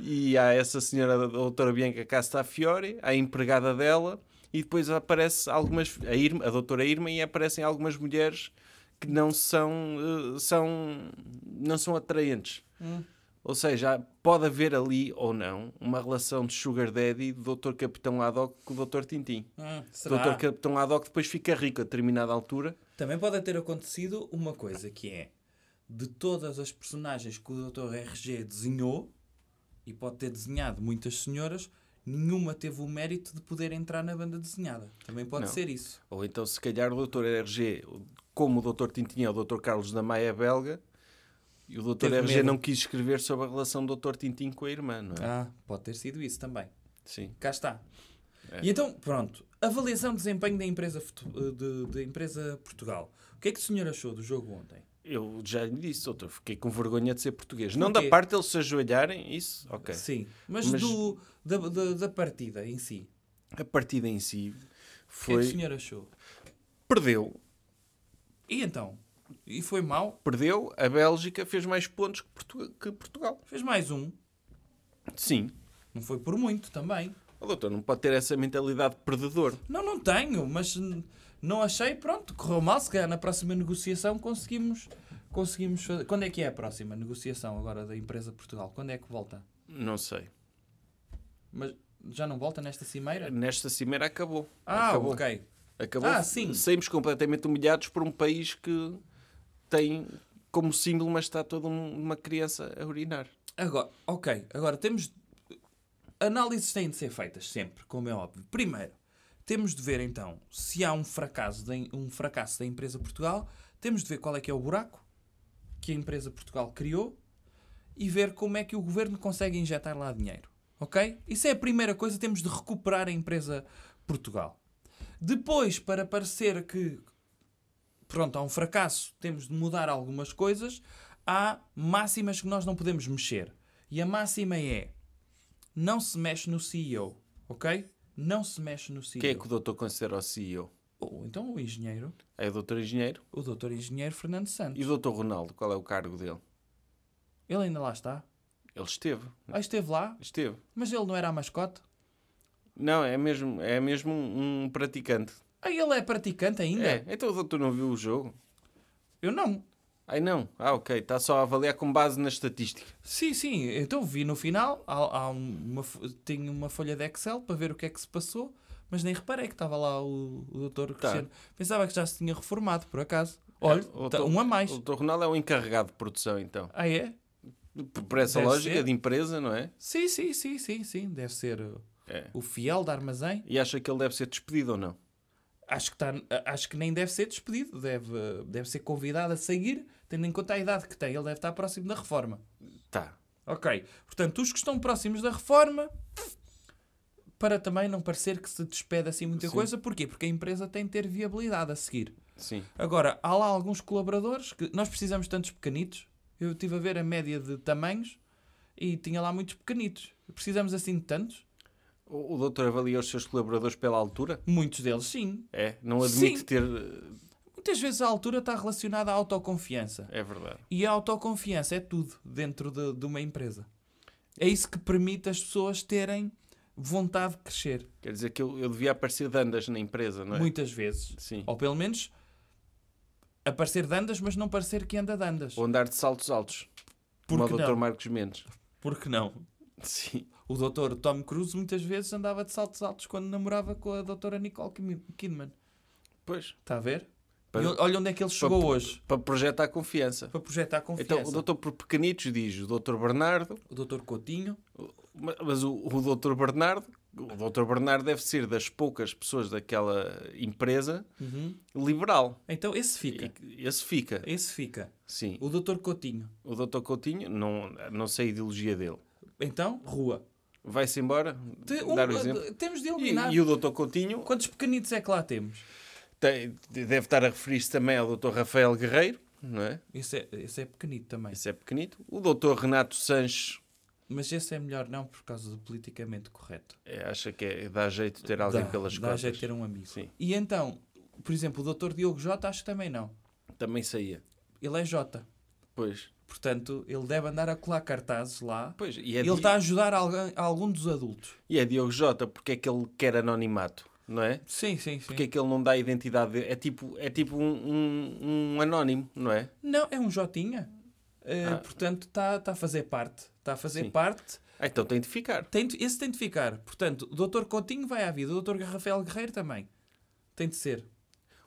E há essa senhora, a doutora Bianca Castafiore, a empregada dela, e depois aparece algumas, a, Irma, a doutora Irma, e aparecem algumas mulheres que não são, eh, são, não são atraentes. Hum. Ou seja, pode haver ali ou não uma relação de Sugar Daddy do Dr. Capitão Haddock com o Dr. Tintim. Hum, O? Dr. Capitão Haddock depois fica rico a determinada altura. Também pode ter acontecido uma coisa que é de todas as personagens que o Dr. RG desenhou, e pode ter desenhado muitas senhoras, nenhuma teve o mérito de poder entrar na banda desenhada. Também pode Não. ser isso. Ou então, se calhar, o Dr. RG, como o Dr. Tintim é o Dr. Carlos da Maia belga, e o Dr. Teve RG medo. não quis escrever sobre a relação do Dr. Tintim com a irmã, não é? Ah, pode ter sido isso também. Sim. Cá está. É. E então, pronto. Avaliação de desempenho da empresa, futu- de, de empresa Portugal. O que é que o senhor achou do jogo ontem? Eu já lhe disse, doutor, fiquei com vergonha de ser português. Não da parte deles se ajoelharem, isso, ok. Sim, mas, Mas- Do, da, da, da partida em si. A partida em si O que é que foi. o senhor achou? Perdeu. E então? E foi mal? Perdeu, a Bélgica fez mais pontos que, Portu- que Portugal. Fez mais um. Sim. Não foi por muito também. O doutor não pode ter essa mentalidade de perdedor. Não, não tenho, mas não achei, pronto, correu mal. Se calhar na próxima negociação conseguimos, conseguimos fazer. Quando é que é a próxima negociação agora da empresa Portugal? Quando é que volta? Não sei. Mas já não volta nesta cimeira? Nesta cimeira acabou. Ah, acabou. ok. Acabou. Ah, sim. Saímos completamente humilhados por um país que tem como símbolo uma estátua de um- uma criança a urinar. Agora, ok, agora temos. Análises têm de ser feitas sempre, como é óbvio. Primeiro, temos de ver então se há um fracasso, da, um fracasso da empresa Portugal, temos de ver qual é que é o buraco que a empresa Portugal criou e ver como é que o governo consegue injetar lá dinheiro. Ok? Isso é a primeira coisa, temos de recuperar a empresa Portugal. Depois, para parecer que pronto, há um fracasso, temos de mudar algumas coisas, há máximas que nós não podemos mexer. E a máxima é: não se mexe no CEO, ok? Não se mexe no CEO. Quem é que o doutor considera o CEO? Ou então o engenheiro, É o doutor engenheiro? o doutor engenheiro Fernando Santos. E o doutor Ronaldo, qual é o cargo dele? Ele ainda lá está. Ele esteve. Ah, esteve lá, Esteve. mas ele não era a mascote. Não, é mesmo, é mesmo um praticante. Ah, ele é praticante ainda? É. Então o doutor não viu o jogo? Eu não. Ai não. Ah, ok. Está só a avaliar com base na estatística. Sim, sim. Então vi no final, há, há uma, tenho uma folha de Excel para ver o que é que se passou, mas nem reparei que estava lá o, o doutor Cristiano. Pensava que já se tinha reformado, por acaso. Olha, É, tá- um a mais. O doutor Ronaldo é o encarregado de produção, então. Ah, é? Por- essa Deve lógica ser. de empresa, não é? Sim, sim, sim, sim, sim. Deve ser É. o fiel da armazém. E acha que ele deve ser despedido ou não? Acho que, tá, acho que nem deve ser despedido. Deve, deve ser convidado a seguir, tendo em conta a idade que tem. Ele deve estar próximo da reforma. Tá. Ok. Portanto, os que estão próximos da reforma, para também não parecer que se despede assim muita Sim. coisa. Porquê? Porque a empresa tem de ter viabilidade a seguir. Sim. Agora, há lá alguns colaboradores que nós precisamos de tantos pequenitos. Eu estive a ver a média de tamanhos e tinha lá muitos pequenitos. Precisamos assim de tantos? O, doutor avalia os seus colaboradores pela altura? Muitos deles, sim. É. Não admite Sim. ter... Muitas vezes a altura está relacionada à autoconfiança. É verdade. E a autoconfiança é tudo dentro de, de uma empresa. É isso que permite as pessoas terem vontade de crescer. Quer dizer que eu, eu devia aparecer de andas na empresa, não é? Muitas vezes. Sim. Ou pelo menos aparecer de andas, mas não parecer que anda de andas. Ou andar de saltos altos. Como o Porque não? Marcos Mendes. Por que não? Sim. O doutor Tom Cruise muitas vezes andava de saltos altos quando namorava com a doutora Nicole Kidman. Pois. Está a ver? Para- E olha onde é que ele chegou hoje. Para projetar confiança. Para projetar confiança. Então, o doutor por pequenitos diz o doutor Bernardo, O doutor Coutinho. ma- mas o, o doutor Bernardo, o doutor Bernardo deve ser das poucas pessoas daquela empresa Uhum. liberal. Então esse fica. E esse fica. Esse fica. Sim. O doutor Coutinho. O doutor Coutinho, não, não sei a ideologia dele. Então, rua. Vai-se embora? Te- um- dar o exemplo? temos de E, eliminar. e o doutor Coutinho Quantos pequenitos é que lá temos? Tem- deve estar a referir-se também ao doutor Rafael Guerreiro, não é? Esse é, esse é pequenito também. Esse é pequenito. O doutor Renato Sanches Mas esse é melhor não por causa do politicamente correto. é, acha que é, dá jeito de ter alguém dá, pelas dá costas. jeito de ter um amigo. Sim. E então, por exemplo, o doutor Diogo Jota acho que também não. Também saía. Ele é Jota. Pois. Portanto, ele deve andar a colar cartazes lá. Pois, e é, ele Di- está a ajudar alguém, algum dos adultos. e é Diogo Jota, porque é que ele quer anonimato, não é? Sim, sim, sim. Porque é que ele não dá identidade? É tipo, é tipo um, um, um anónimo, não é? Não, é um Jotinha. Ah. portanto está tá a fazer parte. Está a fazer Sim. parte. Ah, então tem de ficar. Tem de- esse tem de ficar. Portanto, o Dr. Coutinho vai à vida, o Dr. Rafael Guerreiro também. Tem de ser.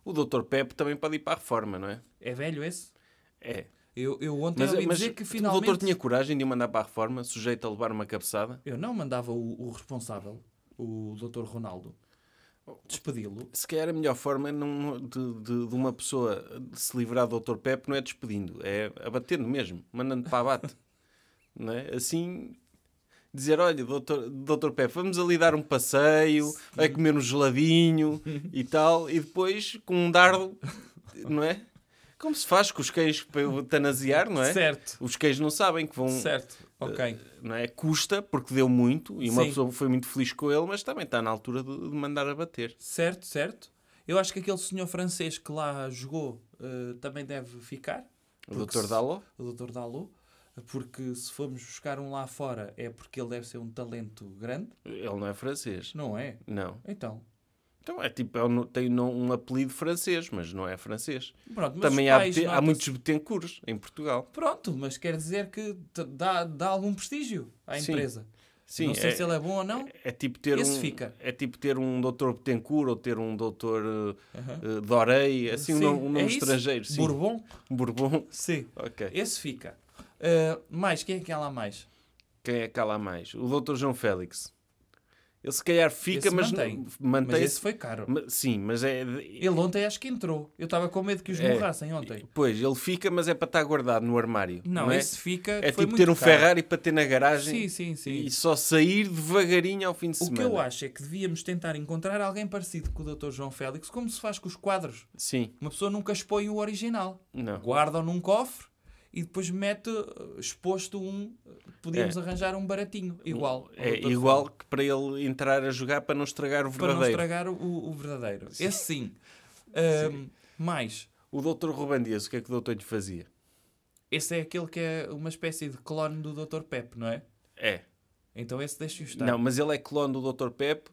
O Dr. Pepe também pode ir para a reforma, não é? É velho esse? É. Eu, eu ontem Mas, ouvi mas dizer que o finalmente... doutor tinha coragem de o mandar para a reforma, sujeito a levar uma cabeçada? Eu não mandava o, o responsável, o Dr. Ronaldo, despedi-lo. Se calhar a melhor forma não- de, de- de uma pessoa se livrar do Dr. Pepe não é despedindo, é abatendo mesmo, mandando para abate. não é? Assim, dizer, olha, doutor, doutor Pepe, vamos ali dar um passeio, vai comer um geladinho e tal, e depois com um dardo, não é? Como se faz com os cães para eutanasiar, não é? Certo, Os cães não sabem que vão... certo, ok. Não é? Custa, porque deu muito, e uma Sim. pessoa foi muito feliz com ele, mas também está na altura de, de mandar abater. Certo, certo. Eu acho que aquele senhor francês que lá jogou eh, também deve ficar. O doutor Daló? O Dr. Dalot. Porque se formos buscar um lá fora é porque ele deve ser um talento grande. Ele não é francês. Não é? Não. Então. Então é tipo, é um- tem um apelido francês, mas não é francês. Pronto, Também há, bete- há muitos Betancourts em Portugal. Pronto, mas quer dizer que dá, dá algum prestígio à empresa. Sim, não sei é, se ele é bom ou não. é tipo ter Esse um, fica. é tipo ter um doutor Betancourt ou ter um doutor uh, Aham. uh, Dorei, assim um Sim, nome, um nome é estrangeiro. Sim. Bourbon? Bourbon. Sim. Ok. Esse fica. Uh, mais, quem é que há lá mais? Quem é que há lá mais? O doutor João Félix. Ele se calhar fica, Esse mas mantém. não- Mas esse foi caro. Sim, mas é. Ele ontem acho que entrou. Eu estava com medo que os É. morrassem ontem. Pois, ele fica, mas é para estar guardado no armário. Não, Não, é? esse fica. É foi tipo ter um caro. Ferrari para ter na garagem Sim, sim, sim. e só sair devagarinho ao fim de O semana. que eu acho é que devíamos tentar encontrar alguém parecido com o Dr. João Félix, como se faz com os quadros. Sim, Uma pessoa nunca expõe o original. não. Guarda-o num cofre e depois mete uh, exposto um. Podíamos É. arranjar um baratinho, igual. É igual que para ele entrar a jogar para não estragar o Para não verdadeiro. estragar o, o verdadeiro. Esse sim. Ahm, mais. O doutor Ruben Dias, o que é que o doutor lhe fazia? Esse é aquele que é uma espécie de clone do Dr. Pep, não é? É. Então esse deixa-o estar. Não, mas ele é clone do Dr. Pep.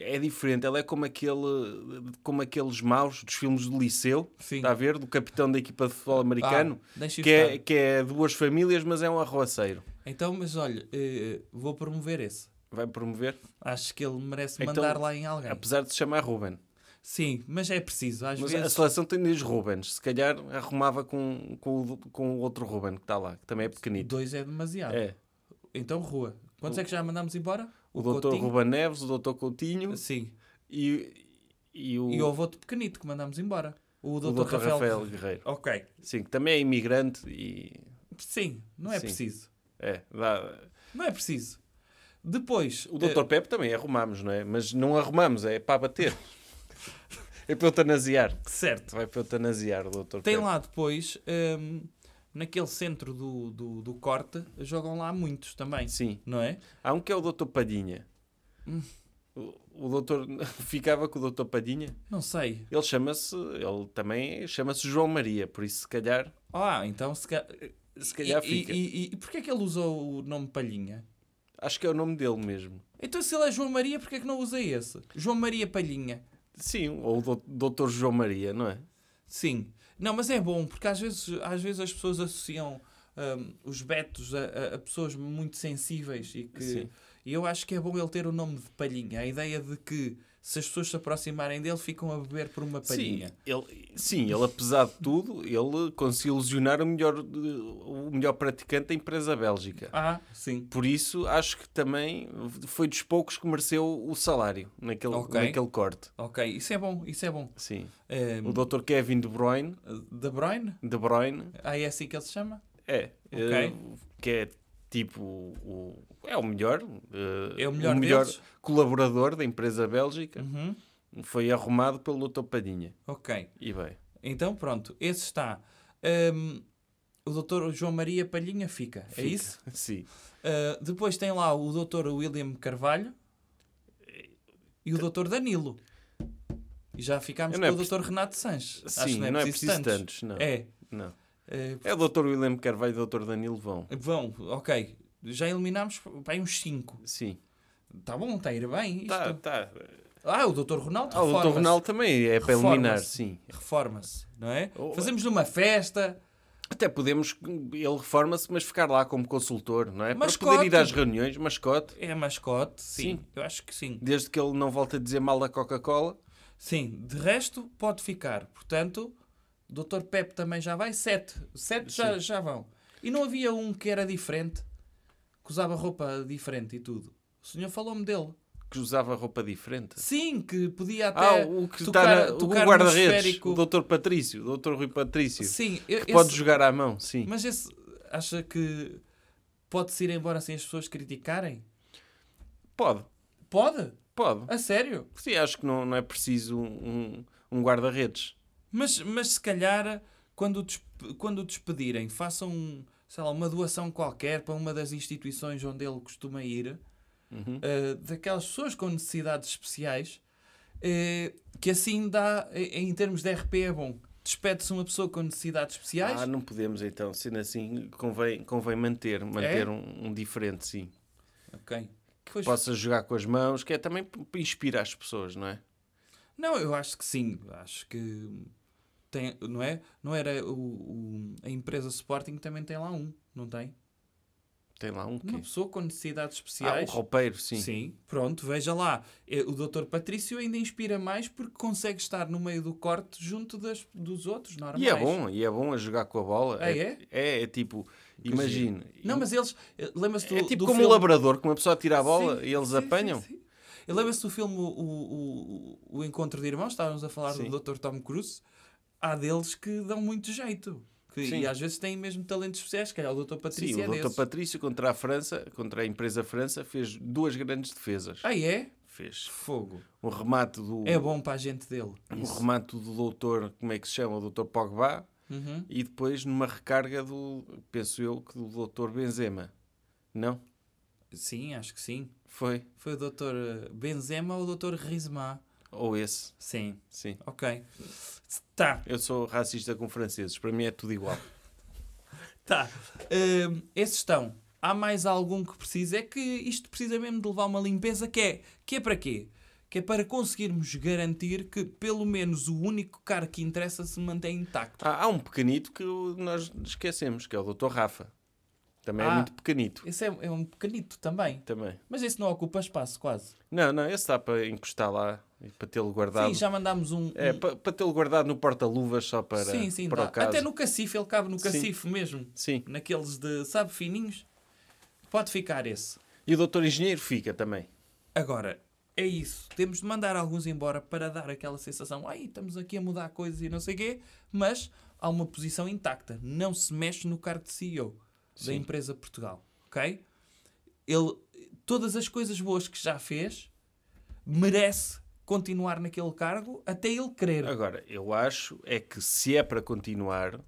É diferente, ele é como, aquele, como aqueles maus dos filmes do Liceu, Sim. está a ver? Do capitão da equipa de futebol americano, Ah, que, é, estar. que é duas famílias, mas é um arroaceiro. Então, mas olha, eh, vou promover esse. Vai promover, Acho que ele merece Então, mandar lá em alguém. apesar de se chamar Ruben. Sim, mas é preciso. Às Mas a vezes. seleção tem dois Rubens. Se calhar arrumava com, com, o, com o outro Ruben que está lá, que também é pequenito. Dois é demasiado. É. Então, rua. Quantos é que já mandamos embora? O doutor Coutinho? Ruben Neves, o doutor Coutinho Sim. e, e o, E houve outro pequenito que mandamos embora. O o doutor doutor Rafael. Rafael Guerreiro. Ok. Sim, que também é imigrante e... Sim, não é Sim. preciso. É, dá... Não é preciso. Depois. O doutor eh, Pepe também arrumamos, não é? Mas não arrumamos, é para bater. é para eutanasiar. certo. Vai para eutanasiar o doutor Tem Pepe. lá depois, hum, naquele centro do, do, do corte, jogam lá muitos também. Sim. Não é? Há um que é o doutor Padinha. Hum. O, o doutor... Ficava com o doutor Padinha. Não sei. Ele chama-se... Ele também chama-se João Maria, por isso se calhar... Ah, então se calhar. Se calhar e, fica. E, e, e porquê é que ele usou o nome Palhinha? Acho que é o nome dele mesmo. Então se ele é João Maria, porquê é que não usa esse? João Maria Palhinha. Sim, ou o dou- doutor João Maria, não é? Sim. Não, mas é bom, porque às vezes, às vezes as pessoas associam hum, os betos a, a- a pessoas muito sensíveis e que... Sim. E eu acho que é bom ele ter o nome de Palhinha. A ideia de que se as pessoas se aproximarem dele, ficam a beber por uma Sim palhinha. ele, sim, ele apesar de tudo, ele conseguiu ilusionar o melhor, o melhor praticante da empresa bélgica. Ah, sim. Por isso, acho que também foi dos poucos que mereceu o salário naquele, Ok. naquele corte. Ok, isso é bom, isso é bom. Sim. Hum, O Dr. Kevin De Bruyne, De Bruyne? De Bruyne Ah, é assim que ele se chama? é, Ok. eh, que é tipo o, é o melhor, eh, É o melhor deles? colaborador da empresa bélgica. Uhum. Foi arrumado pelo Dr. Padinha. Ok. E bem. Então pronto, esse está. Hum, o doutor João Maria Palhinha fica, é Fica. isso? Sim. Uh, depois tem lá o doutor William Carvalho e o doutor Danilo. E já ficámos com não é o doutor Renato Sanches. Acho Sim, que não é preciso tantos, não. É. Não. Uh, É o Dr. William Carvalho e o Dr. Danilo vão. vão, ok. Já eliminámos para uns 5. Sim. Está bom, está a ir bem isto. Tá, tá. Ah, o doutor Ronaldo Ah, o Dr. Ronaldo também é para eliminar, sim. Reforma-se, não é? Oh, Fazemos numa festa. Até podemos, ele reforma-se, mas ficar lá como consultor, não é? Mascote. Para poder ir às reuniões, mascote, É mascote, sim. Sim. Eu acho que sim. desde que ele não volte a dizer mal da Coca-Cola. Sim, de resto pode ficar. Portanto, Dr. Pepe também já vai. Sete. Sete já, Sim. já vão. E não havia um que era diferente, que usava roupa diferente e tudo. O senhor falou-me dele. Que usava roupa diferente. Sim, que podia até Ah, o que tocar, está na, tocar o guarda-redes, o Dr. Patrício, o Dr. Rui Patrício. Sim, eu- que pode esse- jogar à mão, sim. Mas esse acha que pode-se ir embora sem as pessoas criticarem? Pode, Pode? pode. A sério? Sim, acho que não, não é preciso um, um guarda-redes. Mas, mas se calhar, quando quando o despedirem, façam um, sei lá, uma doação qualquer para uma das instituições onde ele costuma ir, Uhum. eh, daquelas pessoas com necessidades especiais, eh, que assim dá, em em termos de RP é bom. Despede-se uma pessoa com necessidades especiais. Ah, não podemos então. Sendo assim, convém, convém manter, manter É? um, um diferente, sim. Ok. Pois- Possa jogar com as mãos, que é também inspirar as pessoas, não é? Não, eu acho que sim. Acho que tem, não é? Não era o, o- a empresa Sporting também tem lá um, não tem? Tem lá um Uma quê? pessoa com necessidades Ah, o especiais. roupeiro, sim. Sim, pronto, veja lá. Eh, O Dr. Patrício ainda inspira mais porque consegue estar no meio do corte junto das, dos outros normais. E é bom, e é bom a jogar com a bola. Ah, é? É, é tipo, imagina. Não, mas eles. eh, Lembra-se do. é tipo do como filme... um labrador, que uma pessoa tira a bola Sim, e eles sim, apanham. sim, Lembra-se do filme o, o, o, o Encontro de Irmãos? Estávamos a falar Sim. do Dr. Tom Cruise. Há deles que dão muito jeito. Que, e às vezes têm mesmo talentos especiais. Que é o Dr. Patrício Sim, é o Dr. desses. Patrício contra a França, contra a empresa França, fez duas grandes defesas. Ah, é? Fez Fogo. um remate do É bom para a gente dele. um Isso. remate do doutor, como é que se chama? O doutor Pogba, Uhum. e depois numa recarga do, penso eu, que do doutor Benzema. Não? Sim, acho que sim. Foi? Foi o Dr. Benzema ou o Dr. Rizma? Ou esse? Sim. Sim. Ok. Tá. Eu sou racista com franceses, para mim é tudo igual. Tá. Hum, esses estão. Há mais algum que precisa? É que isto precisa mesmo de levar uma limpeza que é, que é para quê? Que é para conseguirmos garantir que pelo menos o único cara que interessa se mantém intacto. Há, há um pequenito que nós esquecemos, que é o doutor Rafa. Também é Ah. muito pequenito. Esse é, é um pequenito também. Também. Mas esse não ocupa espaço quase. Não, não, esse dá para encostar lá e para tê-lo guardado. Sim, já mandámos um... É, para, para tê-lo guardado no porta-luvas só para, sim, sim, para. Até no cacife, ele cabe no Sim. cacife mesmo. Sim. Naqueles de, sabe, fininhos. Pode ficar esse. E o doutor engenheiro fica também. Agora, é isso. Temos de mandar alguns embora para dar aquela sensação, ai, estamos aqui a mudar coisas e não sei o quê, mas há uma posição intacta. Não se mexe no cargo de CEO da Sim. empresa Portugal. Ok? Ele, todas as coisas boas que já fez, merece continuar naquele cargo até ele querer. Agora, eu acho é que se é para continuar,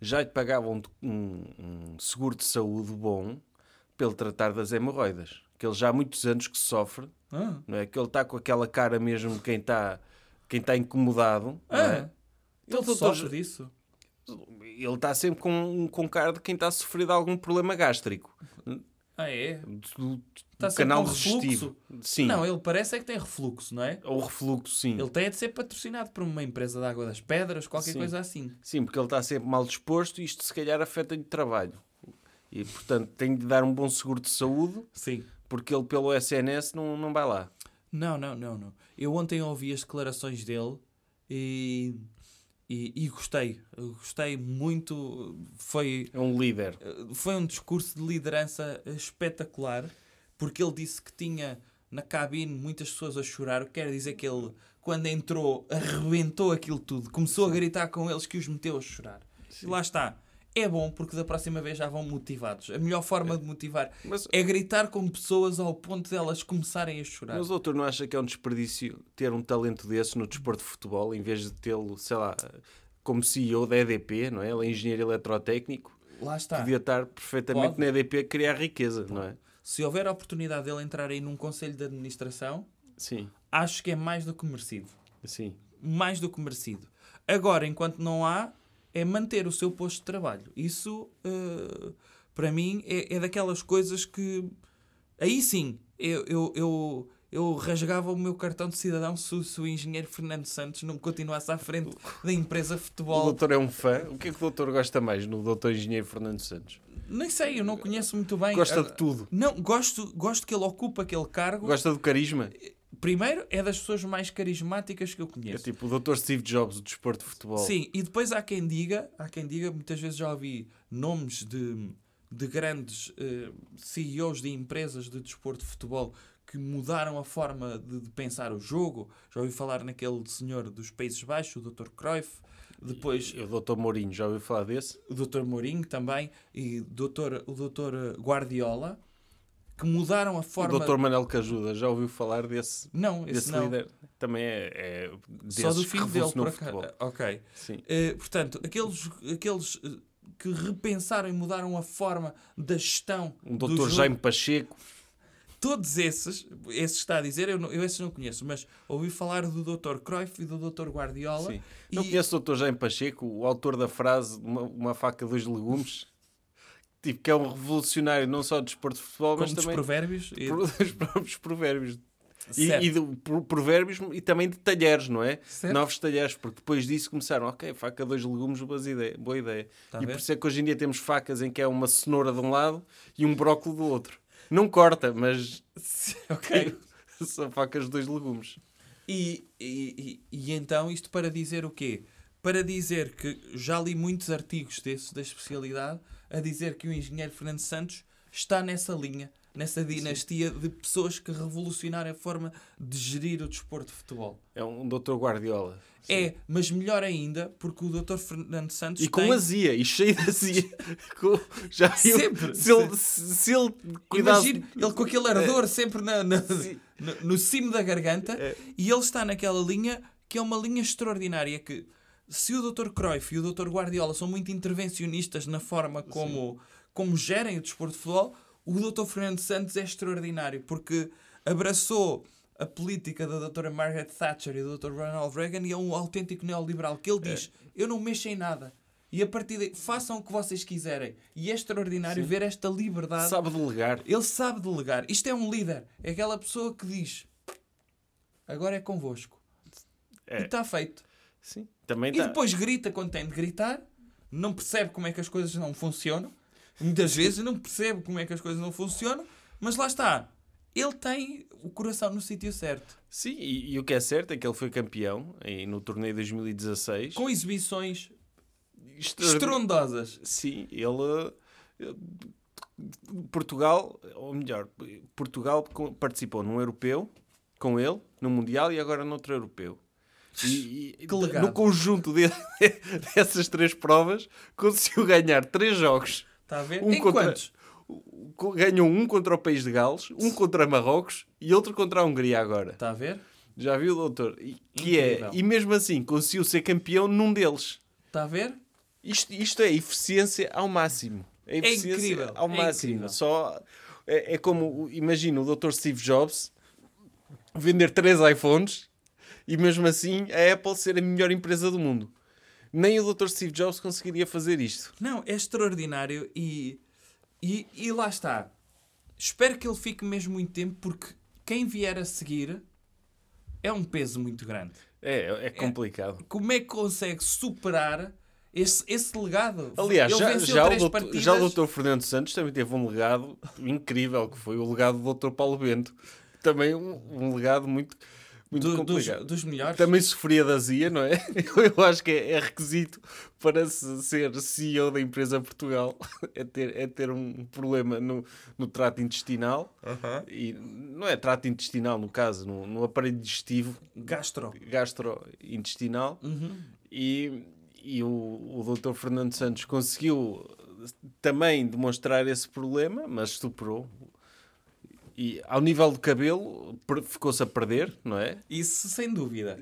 já lhe pagavam um, um seguro de saúde bom ele tratar das hemorroidas. Que ele já há muitos anos que sofre, Ah, não é? Que ele está com aquela cara mesmo de quem está quem está incomodado. não é? ah, ele doutor- sofre disso. Ele está sempre com, com cara de quem está a sofrer de algum problema gástrico. Ah, é? Está canal digestivo. Sim. Não, ele parece é que tem refluxo, não é? Ou refluxo, sim. Ele tem é de ser patrocinado por uma empresa de água das pedras, qualquer Sim. coisa assim. Sim, porque ele está sempre mal disposto e isto se calhar afeta-lhe o trabalho. E, portanto, tem de dar um bom seguro de saúde, Sim. porque ele pelo SNS não, não vai lá. Não, não, não, não. Eu ontem ouvi as declarações dele e, e, e gostei. Gostei muito. Foi, É um líder. foi um discurso de liderança espetacular, porque ele disse que tinha na cabine muitas pessoas a chorar. O que quer dizer que ele, quando entrou, arrebentou aquilo tudo, começou a gritar com eles que os meteu a chorar. E lá está. É bom porque da próxima vez já vão motivados. A melhor forma de motivar Mas, é gritar com pessoas ao ponto de elas começarem a chorar. mas o doutor não acha que é um desperdício ter um talento desse no desporto de futebol, em vez de tê-lo, sei lá, como CEO da EDP, não é? Ele é engenheiro eletrotécnico, Lá está. podia estar perfeitamente Pode. na EDP a criar riqueza, não é? Se houver a oportunidade dele entrar aí num conselho de administração, Sim, acho que é mais do que merecido. sim. Mais do que merecido. Agora, enquanto não há, é manter o seu posto de trabalho. Isso, eh, para mim, é, é daquelas coisas que. Aí sim, eu, eu, eu, eu rasgava o meu cartão de cidadão se, o- se o engenheiro Fernando Santos não continuasse à frente da empresa de O futebol. doutor é um fã. O que é que o doutor gosta mais no doutor engenheiro Fernando Santos? Nem sei, eu não conheço muito bem. Gosta Ah, de tudo. Não, gosto, gosto que ele ocupa aquele cargo. Gosta do carisma. Primeiro, é das pessoas mais carismáticas que eu É conheço. tipo o doutor Steve Jobs do desporto de futebol. Sim, e depois há quem diga, há quem diga, muitas vezes já ouvi nomes de, de grandes eh, CEOs de empresas de desporto de futebol que mudaram a forma de, de pensar o jogo. Já ouvi falar naquele senhor dos Países Baixos, o Dr. Cruyff, depois E o doutor Mourinho, já ouviu falar desse? o Dr. Mourinho também, e Dr. o Dr. Guardiola, que mudaram a forma... O doutor Manel Cajuda, já ouviu falar desse, Não, esse desse não. líder? Também é, é Só do filho dele, por acaso. Ok. Sim. Eh, portanto, aqueles, aqueles eh, que repensaram e mudaram a forma da gestão Um jogo, Jaime Pacheco. Todos esses, esses está a dizer, eu, não, eu esses não conheço, mas ouvi falar do Dr. Cruyff e do Dr. Guardiola. Sim. Não E- conheço o doutor Jaime Pacheco, o autor da frase uma, uma faca, dois legumes? Tipo, que é um revolucionário não só do desporto de futebol, como mas dos também provérbios. e- dos próprios provérbios. E, Certo. e pro- provérbios e também de talheres, não é? Certo. Novos talheres, porque depois disso começaram, ok, faca, dois legumes, boa ideia. Boa ideia. Tá e por isso é que hoje em dia temos facas em que é uma cenoura de um lado e um brócolo do outro. Não corta, mas ok. são facas dois legumes. E, e, e, e então, isto para dizer o quê? Para dizer que já li muitos artigos desses da especialidade a dizer que o engenheiro Fernando Santos está nessa linha, nessa dinastia de pessoas que revolucionaram a forma de gerir o desporto de futebol. É um doutor Guardiola. Sim. É, mas melhor ainda, porque o Dr. Fernando Santos E com tem... azia, e cheio de azia. Com- Já? Sempre, Se ele, se, ele cuidasse... Imagine ele com aquele ardor sempre na, na- Sim. no, no cimo da garganta É. e ele está naquela linha que é uma linha extraordinária que se o Dr. Cruyff e o Dr. Guardiola são muito intervencionistas na forma como, como gerem o desporto de futebol, o Dr. Fernando Santos é extraordinário porque abraçou a política da Dra. Margaret Thatcher e do Dr. Ronald Reagan e é um autêntico neoliberal que ele diz, eu não mexo em nada. E a partir daí, façam o que vocês quiserem. E é extraordinário ver esta liberdade Sabe delegar. ele sabe delegar. Isto é um líder. É aquela pessoa que diz: agora é convosco. É. E está feito. Sim. Também E tá. depois grita quando tem de gritar, não percebe como é que as coisas não funcionam. Muitas vezes não percebe como é que as coisas não funcionam, mas lá está. Ele tem o coração no sítio certo. Sim, e, e o que é certo é que ele foi campeão em, no torneio de 2016. Com exibições estrondosas. Sim, ele. Portugal, ou melhor, Portugal participou num europeu com ele, no Mundial e agora noutro europeu. E, e no conjunto de- dessas três provas conseguiu ganhar três jogos. Está a ver? Um em contra- quantos? Ganhou um contra o país de Gales, um contra Marrocos e outro contra a Hungria agora. Está a ver? Já viu, doutor? E, que é, e mesmo assim conseguiu ser campeão num deles. Está a ver? Isto, isto é eficiência ao máximo. É eficiência incrível, ao é máximo. incrível. Só, é, é como, imagina o Dr. Steve Jobs vender três iPhones e mesmo assim a Apple ser a melhor empresa do mundo. Nem o Dr. Steve Jobs conseguiria fazer isto. Não, é extraordinário e, e, e lá está. Espero que ele fique mesmo muito tempo porque quem vier a seguir é um peso muito grande. É, é complicado. Como é que consegue superar esse, esse legado? Aliás, já, já, o doutor, partidas. já o Dr. Fernando Santos também teve um legado incrível, que foi o legado do Dr. Paulo Bento. Também um, um legado muito, muito do- dos, complicado. dos melhores. Também sofria da azia, não é? Eu acho que é, é requisito para se- ser CEO da empresa Portugal é ter, é ter um problema no, no trato intestinal. E não é trato intestinal, no caso, no, no aparelho digestivo Gastro. gastrointestinal. Uhum. E, e o, o Dr. Fernando Santos conseguiu também demonstrar esse problema, mas superou. E ao nível do cabelo, ficou-se a perder, não é? Isso sem dúvida.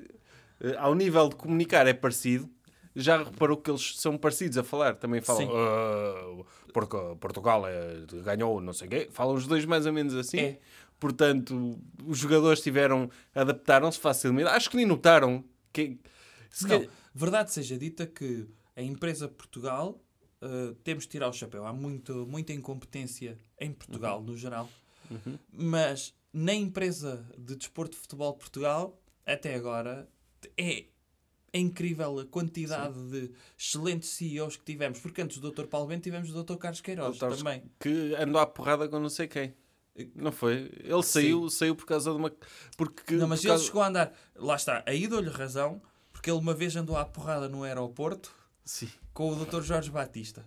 Eh, Ao nível de comunicar é parecido. Já reparou que eles são parecidos a falar? Também falam Sim. "Ah, Porco- Portugal é, ganhou, não sei o quê. Falam os dois mais ou menos assim. É. Portanto, os jogadores tiveram, adaptaram-se facilmente. Acho que nem notaram que... se Não, calhar- verdade seja dita que a empresa Portugal uh, temos de tirar o chapéu. Há muito, muita incompetência em Portugal, no geral. Mas na empresa de desporto de futebol de Portugal, até agora, é, é incrível a quantidade de excelentes CEOs que tivemos. Porque antes do Dr. Paulo Bento tivemos o Dr. Carlos Queiroz Doutor também. Que andou à porrada com não sei quem. Não foi? Ele saiu, saiu por causa de uma. Porque, Não, mas por ele causa- chegou a andar. Lá está, aí dou-lhe razão, porque ele uma vez andou à porrada no aeroporto Sim, com o Dr. Jorge Batista,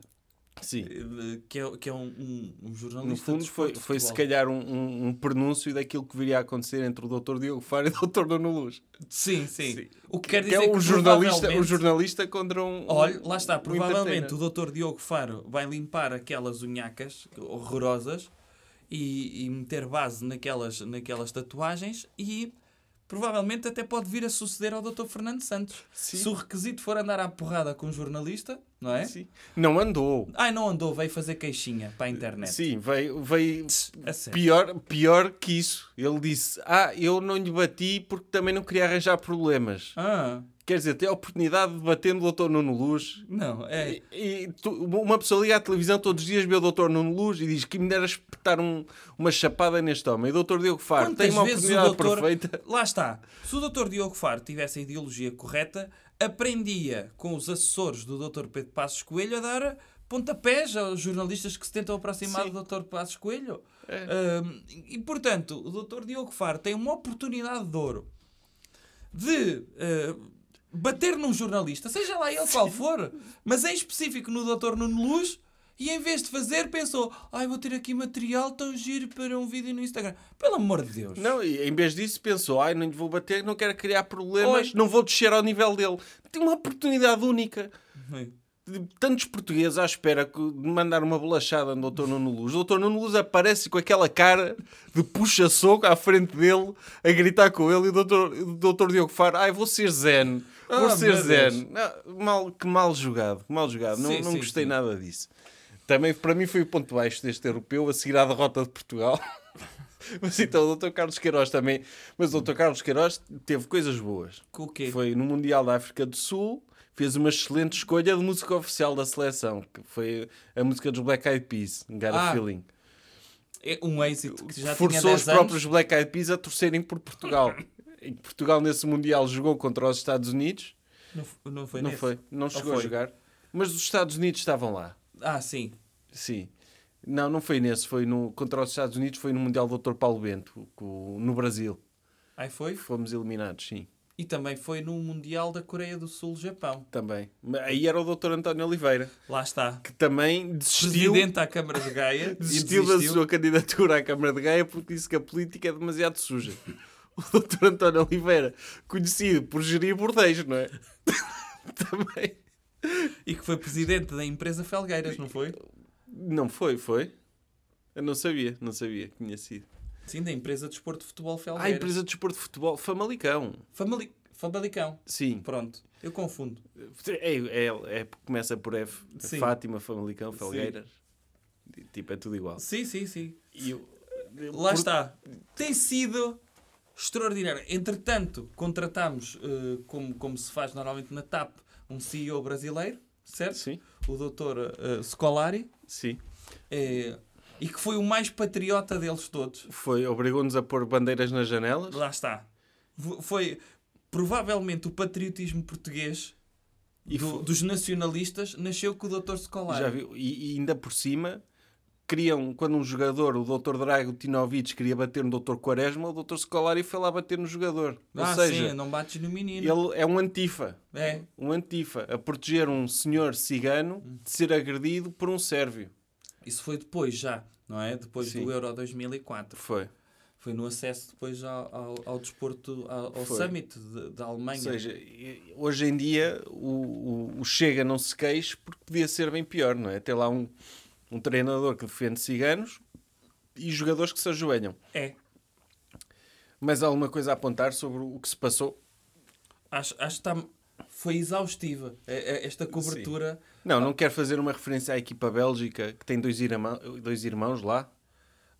sim. eh, que é, que é um, um, um jornalista. No fundo, foi, foi se calhar um, um, um prenúncio daquilo que viria a acontecer entre o Dr. Diogo Faro e o Dr. Nuno Luz. Sim, sim, Sim. O que quer Que dizer é que um jornalista, um jornalista contra um. Olha, lá está, provavelmente o Dr. Diogo Faro vai limpar aquelas unhacas horrorosas e, e meter base naquelas, naquelas tatuagens e provavelmente até pode vir a suceder ao Dr. Fernando Santos. Sim. Se o requisito for andar à porrada com um jornalista, não é? Sim. Não andou. Ai, não andou, veio fazer queixinha para a internet. Sim, veio, veio pior, pior que isso. Ele disse: Ah, eu não lhe bati porque também não queria arranjar problemas. Ah, Quer dizer, ter a oportunidade de bater no Dr. Nuno Luz. não, é. E, e tu- uma pessoa liga à televisão todos os dias, vê o Dr. Nuno Luz e diz que me dera espetar um- uma chapada neste homem. E o Dr. Diogo Faro Quantas tem uma oportunidade doutor- perfeita. Lá está. Se o Dr. Diogo Faro tivesse a ideologia correta, aprendia com os assessores do Dr. Pedro Passos Coelho a dar pontapés aos jornalistas que se tentam aproximar Sim. do Dr. Passos Coelho. É. E, portanto, o Dr. Diogo Faro tem uma oportunidade de ouro de ah, bater num jornalista, seja lá ele qual for, mas em específico no Dr. Nuno Luz, e em vez de fazer, pensou: ai, vou ter aqui material tão giro para um vídeo no Instagram. Pelo amor de Deus. Não, e em vez disso pensou, ai, não lhe vou bater, não quero criar problemas, Oi. não vou descer ao nível dele. Tem uma oportunidade única. Tantos portugueses à espera de mandar uma bolachada no Dr. Nuno Luz. O Dr. Nuno Luz aparece com aquela cara de puxa-soco à frente dele, a gritar com ele, e o Dr. o Dr. Diogo Faro, ai, vou ser zen. Ah, ser meu zen. Não, mal, que mal jogado, que mal jogado. não Sim, não sim, gostei sim. nada disso. Também, para mim, foi o ponto baixo deste europeu, a seguir à derrota de Portugal. Mas então, o Dr. Carlos Queiroz também. Mas o Dr. Carlos Queiroz teve coisas boas. Com o quê? Foi no Mundial da África do Sul, fez uma excelente escolha de música oficial da seleção, que foi a música dos Black Eyed Peas, Got a Ah, Feeling. É um êxito que já tinha Forçou 10 os anos. próprios Black Eyed Peas a torcerem por Portugal. E Portugal, nesse Mundial, jogou contra os Estados Unidos. Não, não foi não nesse? foi, não Ou chegou a foi? jogar. Mas os Estados Unidos estavam lá. Ah, sim. Sim. Não, não foi nesse. Foi no, contra os Estados Unidos, foi no Mundial do Dr. Paulo Bento, no Brasil. Aí foi. Fomos eliminados, sim. E também foi no Mundial da Coreia do Sul-Japão. Também. Aí era o Dr. António Oliveira, Lá está. que também desistiu, Presidente à Câmara de Gaia. e desistiu da sua candidatura à Câmara de Gaia porque disse que a política é demasiado suja. O Dr. António Oliveira, conhecido por gerir bordéis, não é? também. E que foi presidente da empresa Felgueiras, não foi? Não foi, foi? Eu não sabia, não sabia que tinha sido. Sim, da empresa de desporto de futebol Ah, Felgueiras. a empresa de desporto de futebol, Famalicão. Famali... Famalicão. Sim. Pronto. Eu confundo. É, é, é- começa por F. Sim. Fátima, Famalicão, Felgueiras. Tipo, é tudo igual. Sim, sim, sim. E eu- Lá por- está. Tem sido extraordinário. Entretanto, contratámos, eh, como, como se faz normalmente na TAP, um CEO brasileiro, certo? Sim, O doutor eh, Scolari, sim. eh, e que foi o mais patriota deles todos. Foi, obrigou-nos a pôr bandeiras nas janelas. Lá está. Foi provavelmente o patriotismo português E do- fo- dos nacionalistas nasceu com o Dr. Scolari. Já viu? E, e ainda por cima, queriam, quando um jogador, o Dr. Drago Tinovic, queria bater no Dr. Quaresma, o Dr. Scolari foi lá bater no jogador. Ah, Ou seja, sim, não bates no menino. ele é um antifa. É. Um antifa a proteger um senhor cigano de ser agredido por um sérvio. Isso foi depois já, não é? Depois Sim. do Euro 2004. Foi. Foi no acesso depois ao, ao, ao desporto, ao, ao. Summit da Alemanha. Ou seja, hoje em dia o, o- o Chega não se queixa porque podia ser bem pior, não é? Ter lá um, um treinador que defende ciganos e jogadores que se ajoelham. É. Mas há alguma coisa a apontar sobre o que se passou? Acho, acho que está, foi exaustiva é- é esta cobertura. Não, não quero fazer uma referência à equipa bélgica que tem dois, irmão, dois irmãos lá.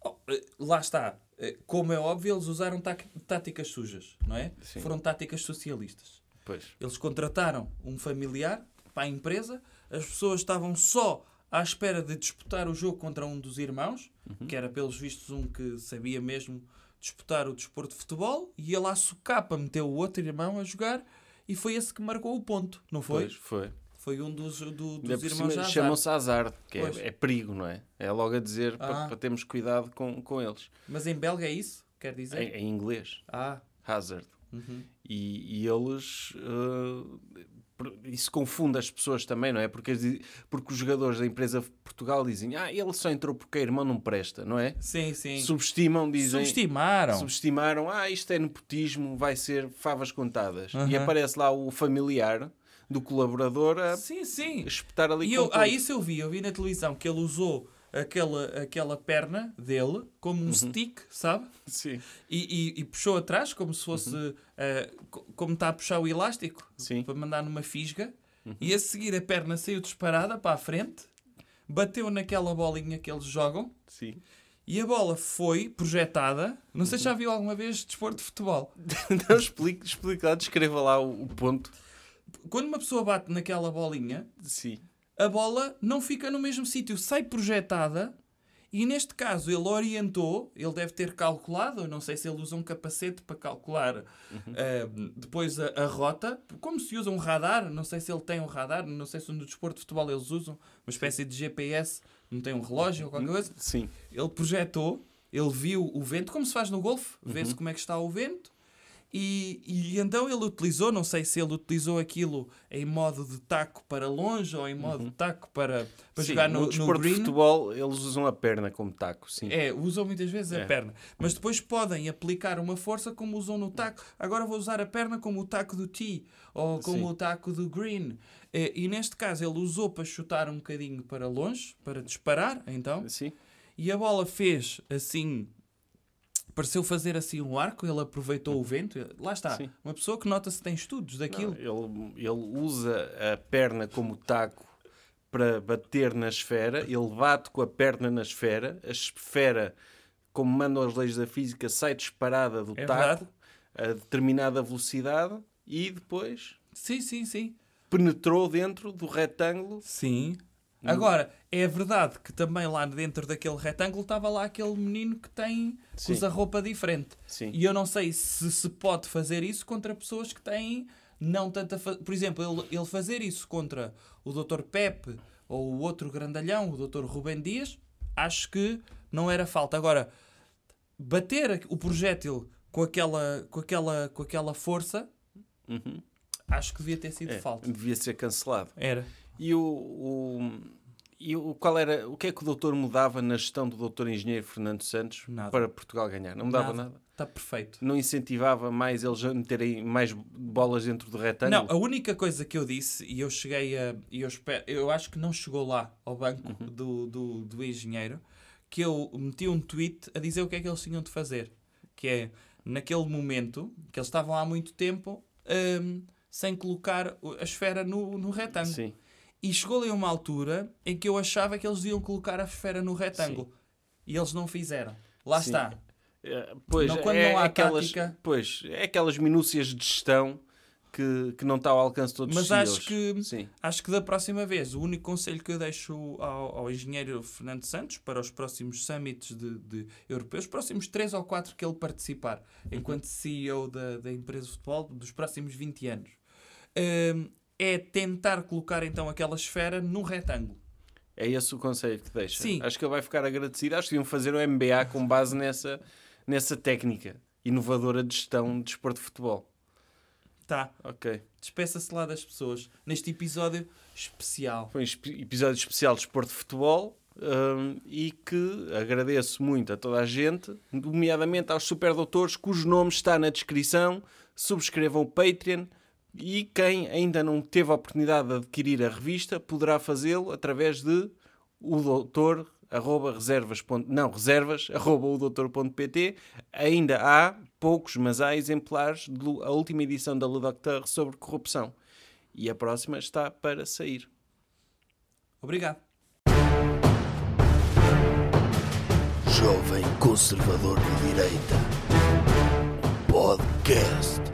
Oh, eh, lá está. Eh, Como é óbvio, eles usaram táticas sujas, não é? Sim. Foram táticas socialistas. Pois. Eles contrataram um familiar para a empresa, as pessoas estavam só à espera de disputar o jogo contra um dos irmãos, Uhum. que era pelos vistos um que sabia mesmo disputar o desporto de futebol e ele à socapa meteu o outro irmão a jogar e foi esse que marcou o ponto, não foi? Pois, foi. Foi um dos, do- dos irmãos Hazard. Chamam-se Hazard, que é, é perigo, não é? É logo a dizer para, Ah. para termos cuidado com, com eles. Mas em belga é isso? Quer dizer? Em, em inglês, Ah, Hazard. uhum. E, e eles. por- isso confunde as pessoas também, não é? Porque, porque os jogadores da empresa Portugal dizem ah, ele só entrou porque o irmão não presta, não é? sim, sim. Subestimam, dizem. Subestimaram. Subestimaram, ah, isto é nepotismo, vai ser favas contadas. E Aham. aparece lá o familiar do colaborador a Sim, sim. espetar ali E com eu, ah, isso eu vi, eu vi na televisão que ele usou aquela, aquela perna dele como um Uhum. stick, sabe? Sim, E, e- e puxou atrás como se fosse eh, co- como está a puxar o elástico Uhum. Sim. Uhum. para mandar numa fisga. E a seguir a perna saiu disparada para a frente, bateu naquela bolinha que eles jogam sim. e a bola foi projetada. Não sei se Uhum. já viu alguma vez desporto de futebol. Não, explique, explique lá, descreva lá o, o ponto. Quando uma pessoa bate naquela bolinha, Sim. A bola não fica no mesmo sítio, sai projetada. E neste caso ele orientou, ele deve ter calculado, eu não sei se ele usa um capacete para calcular eh, depois a, a rota, como se usa um radar, não sei se ele tem um radar, não sei se no desporto de futebol eles usam uma espécie de GPS, não tem um relógio ou qualquer coisa. Sim. Ele projetou, ele viu o vento, como se faz no golfe, vê-se como é que está o vento. E, e então ele utilizou, não sei se ele utilizou aquilo em modo de taco para longe ou em modo de taco para, para Sim, jogar no, no no desporto de green. futebol eles usam a perna como taco, sim. É, usam muitas vezes É. a perna. Mas depois podem aplicar uma força como usam no taco. Agora vou usar a perna como o taco do tee ou como Sim. o taco do green. Eh, E neste caso ele usou para chutar um bocadinho para longe, para disparar, então. Sim. E a bola fez assim. Pareceu fazer assim um arco, ele aproveitou o vento. Lá está. Sim. Uma pessoa que nota se tem estudos daquilo. Não, ele, ele usa a perna como taco para bater na esfera, ele bate com a perna na esfera, a esfera, como mandam as leis da física, sai disparada do É taco a determinada velocidade e depois Sim, sim, sim. penetrou dentro do retângulo. Sim. Agora, é verdade que também lá dentro daquele retângulo estava lá aquele menino que tem que usa roupa diferente. Sim. E eu não sei se se pode fazer isso contra pessoas que têm não tanta. fa- Por exemplo, ele, ele fazer isso contra o Dr. Pepe ou o outro grandalhão, o Dr. Rubem Dias, acho que não era falta. Agora, bater o projétil com aquela, com aquela, com aquela força, Uhum. acho que devia ter sido É, falta. devia ser cancelado. Era. E o, o, e o qual era o que é que o doutor mudava na gestão do doutor engenheiro Fernando Santos Nada. para Portugal ganhar? Não mudava nada. Está perfeito. Não incentivava mais eles a meterem mais bolas dentro do retângulo? Não, a única coisa que eu disse, e eu cheguei a. Eu, espero, eu acho que não chegou lá ao banco Uhum. do, do, do engenheiro, que eu meti um tweet a dizer o que é que eles tinham de fazer. Que é, naquele momento, que eles estavam há muito tempo hum, sem colocar a esfera no, no retângulo. Sim. E chegou ali uma altura em que eu achava que eles iam colocar a esfera no retângulo. E eles não fizeram. Lá Sim. está. É, Pois, Não, quando é não há aquelas, tática- Pois, é aquelas minúcias de gestão que, que não está ao alcance de todos Mas os acho que Sim. Acho que da próxima vez, o único conselho que eu deixo ao, ao engenheiro Fernando Santos para os próximos summits de, de europeus, os próximos 3 ou 4 que ele participar, enquanto CEO da, da empresa de futebol, dos próximos 20 anos, hum, é tentar colocar então aquela esfera no retângulo. É esse o conselho que deixa. Sim. Acho que ele vai ficar agradecido. Acho que iam fazer o MBA com base nessa, nessa técnica inovadora de gestão de desporto de futebol. Tá, Ok. despeça-se lá das pessoas neste episódio especial. Foi um episódio especial de desporto de futebol hum, e que agradeço muito a toda a gente, nomeadamente aos superdoutores cujo nome está na descrição. Subscrevam o Patreon e quem ainda não teve a oportunidade de adquirir a revista poderá fazê-lo através de o doutor arroba reservas não reservas arroba o ainda há poucos mas há exemplares da última edição da Le Docteur sobre corrupção e a próxima está para sair Obrigado. Jovem Conservador de Direita. Podcast.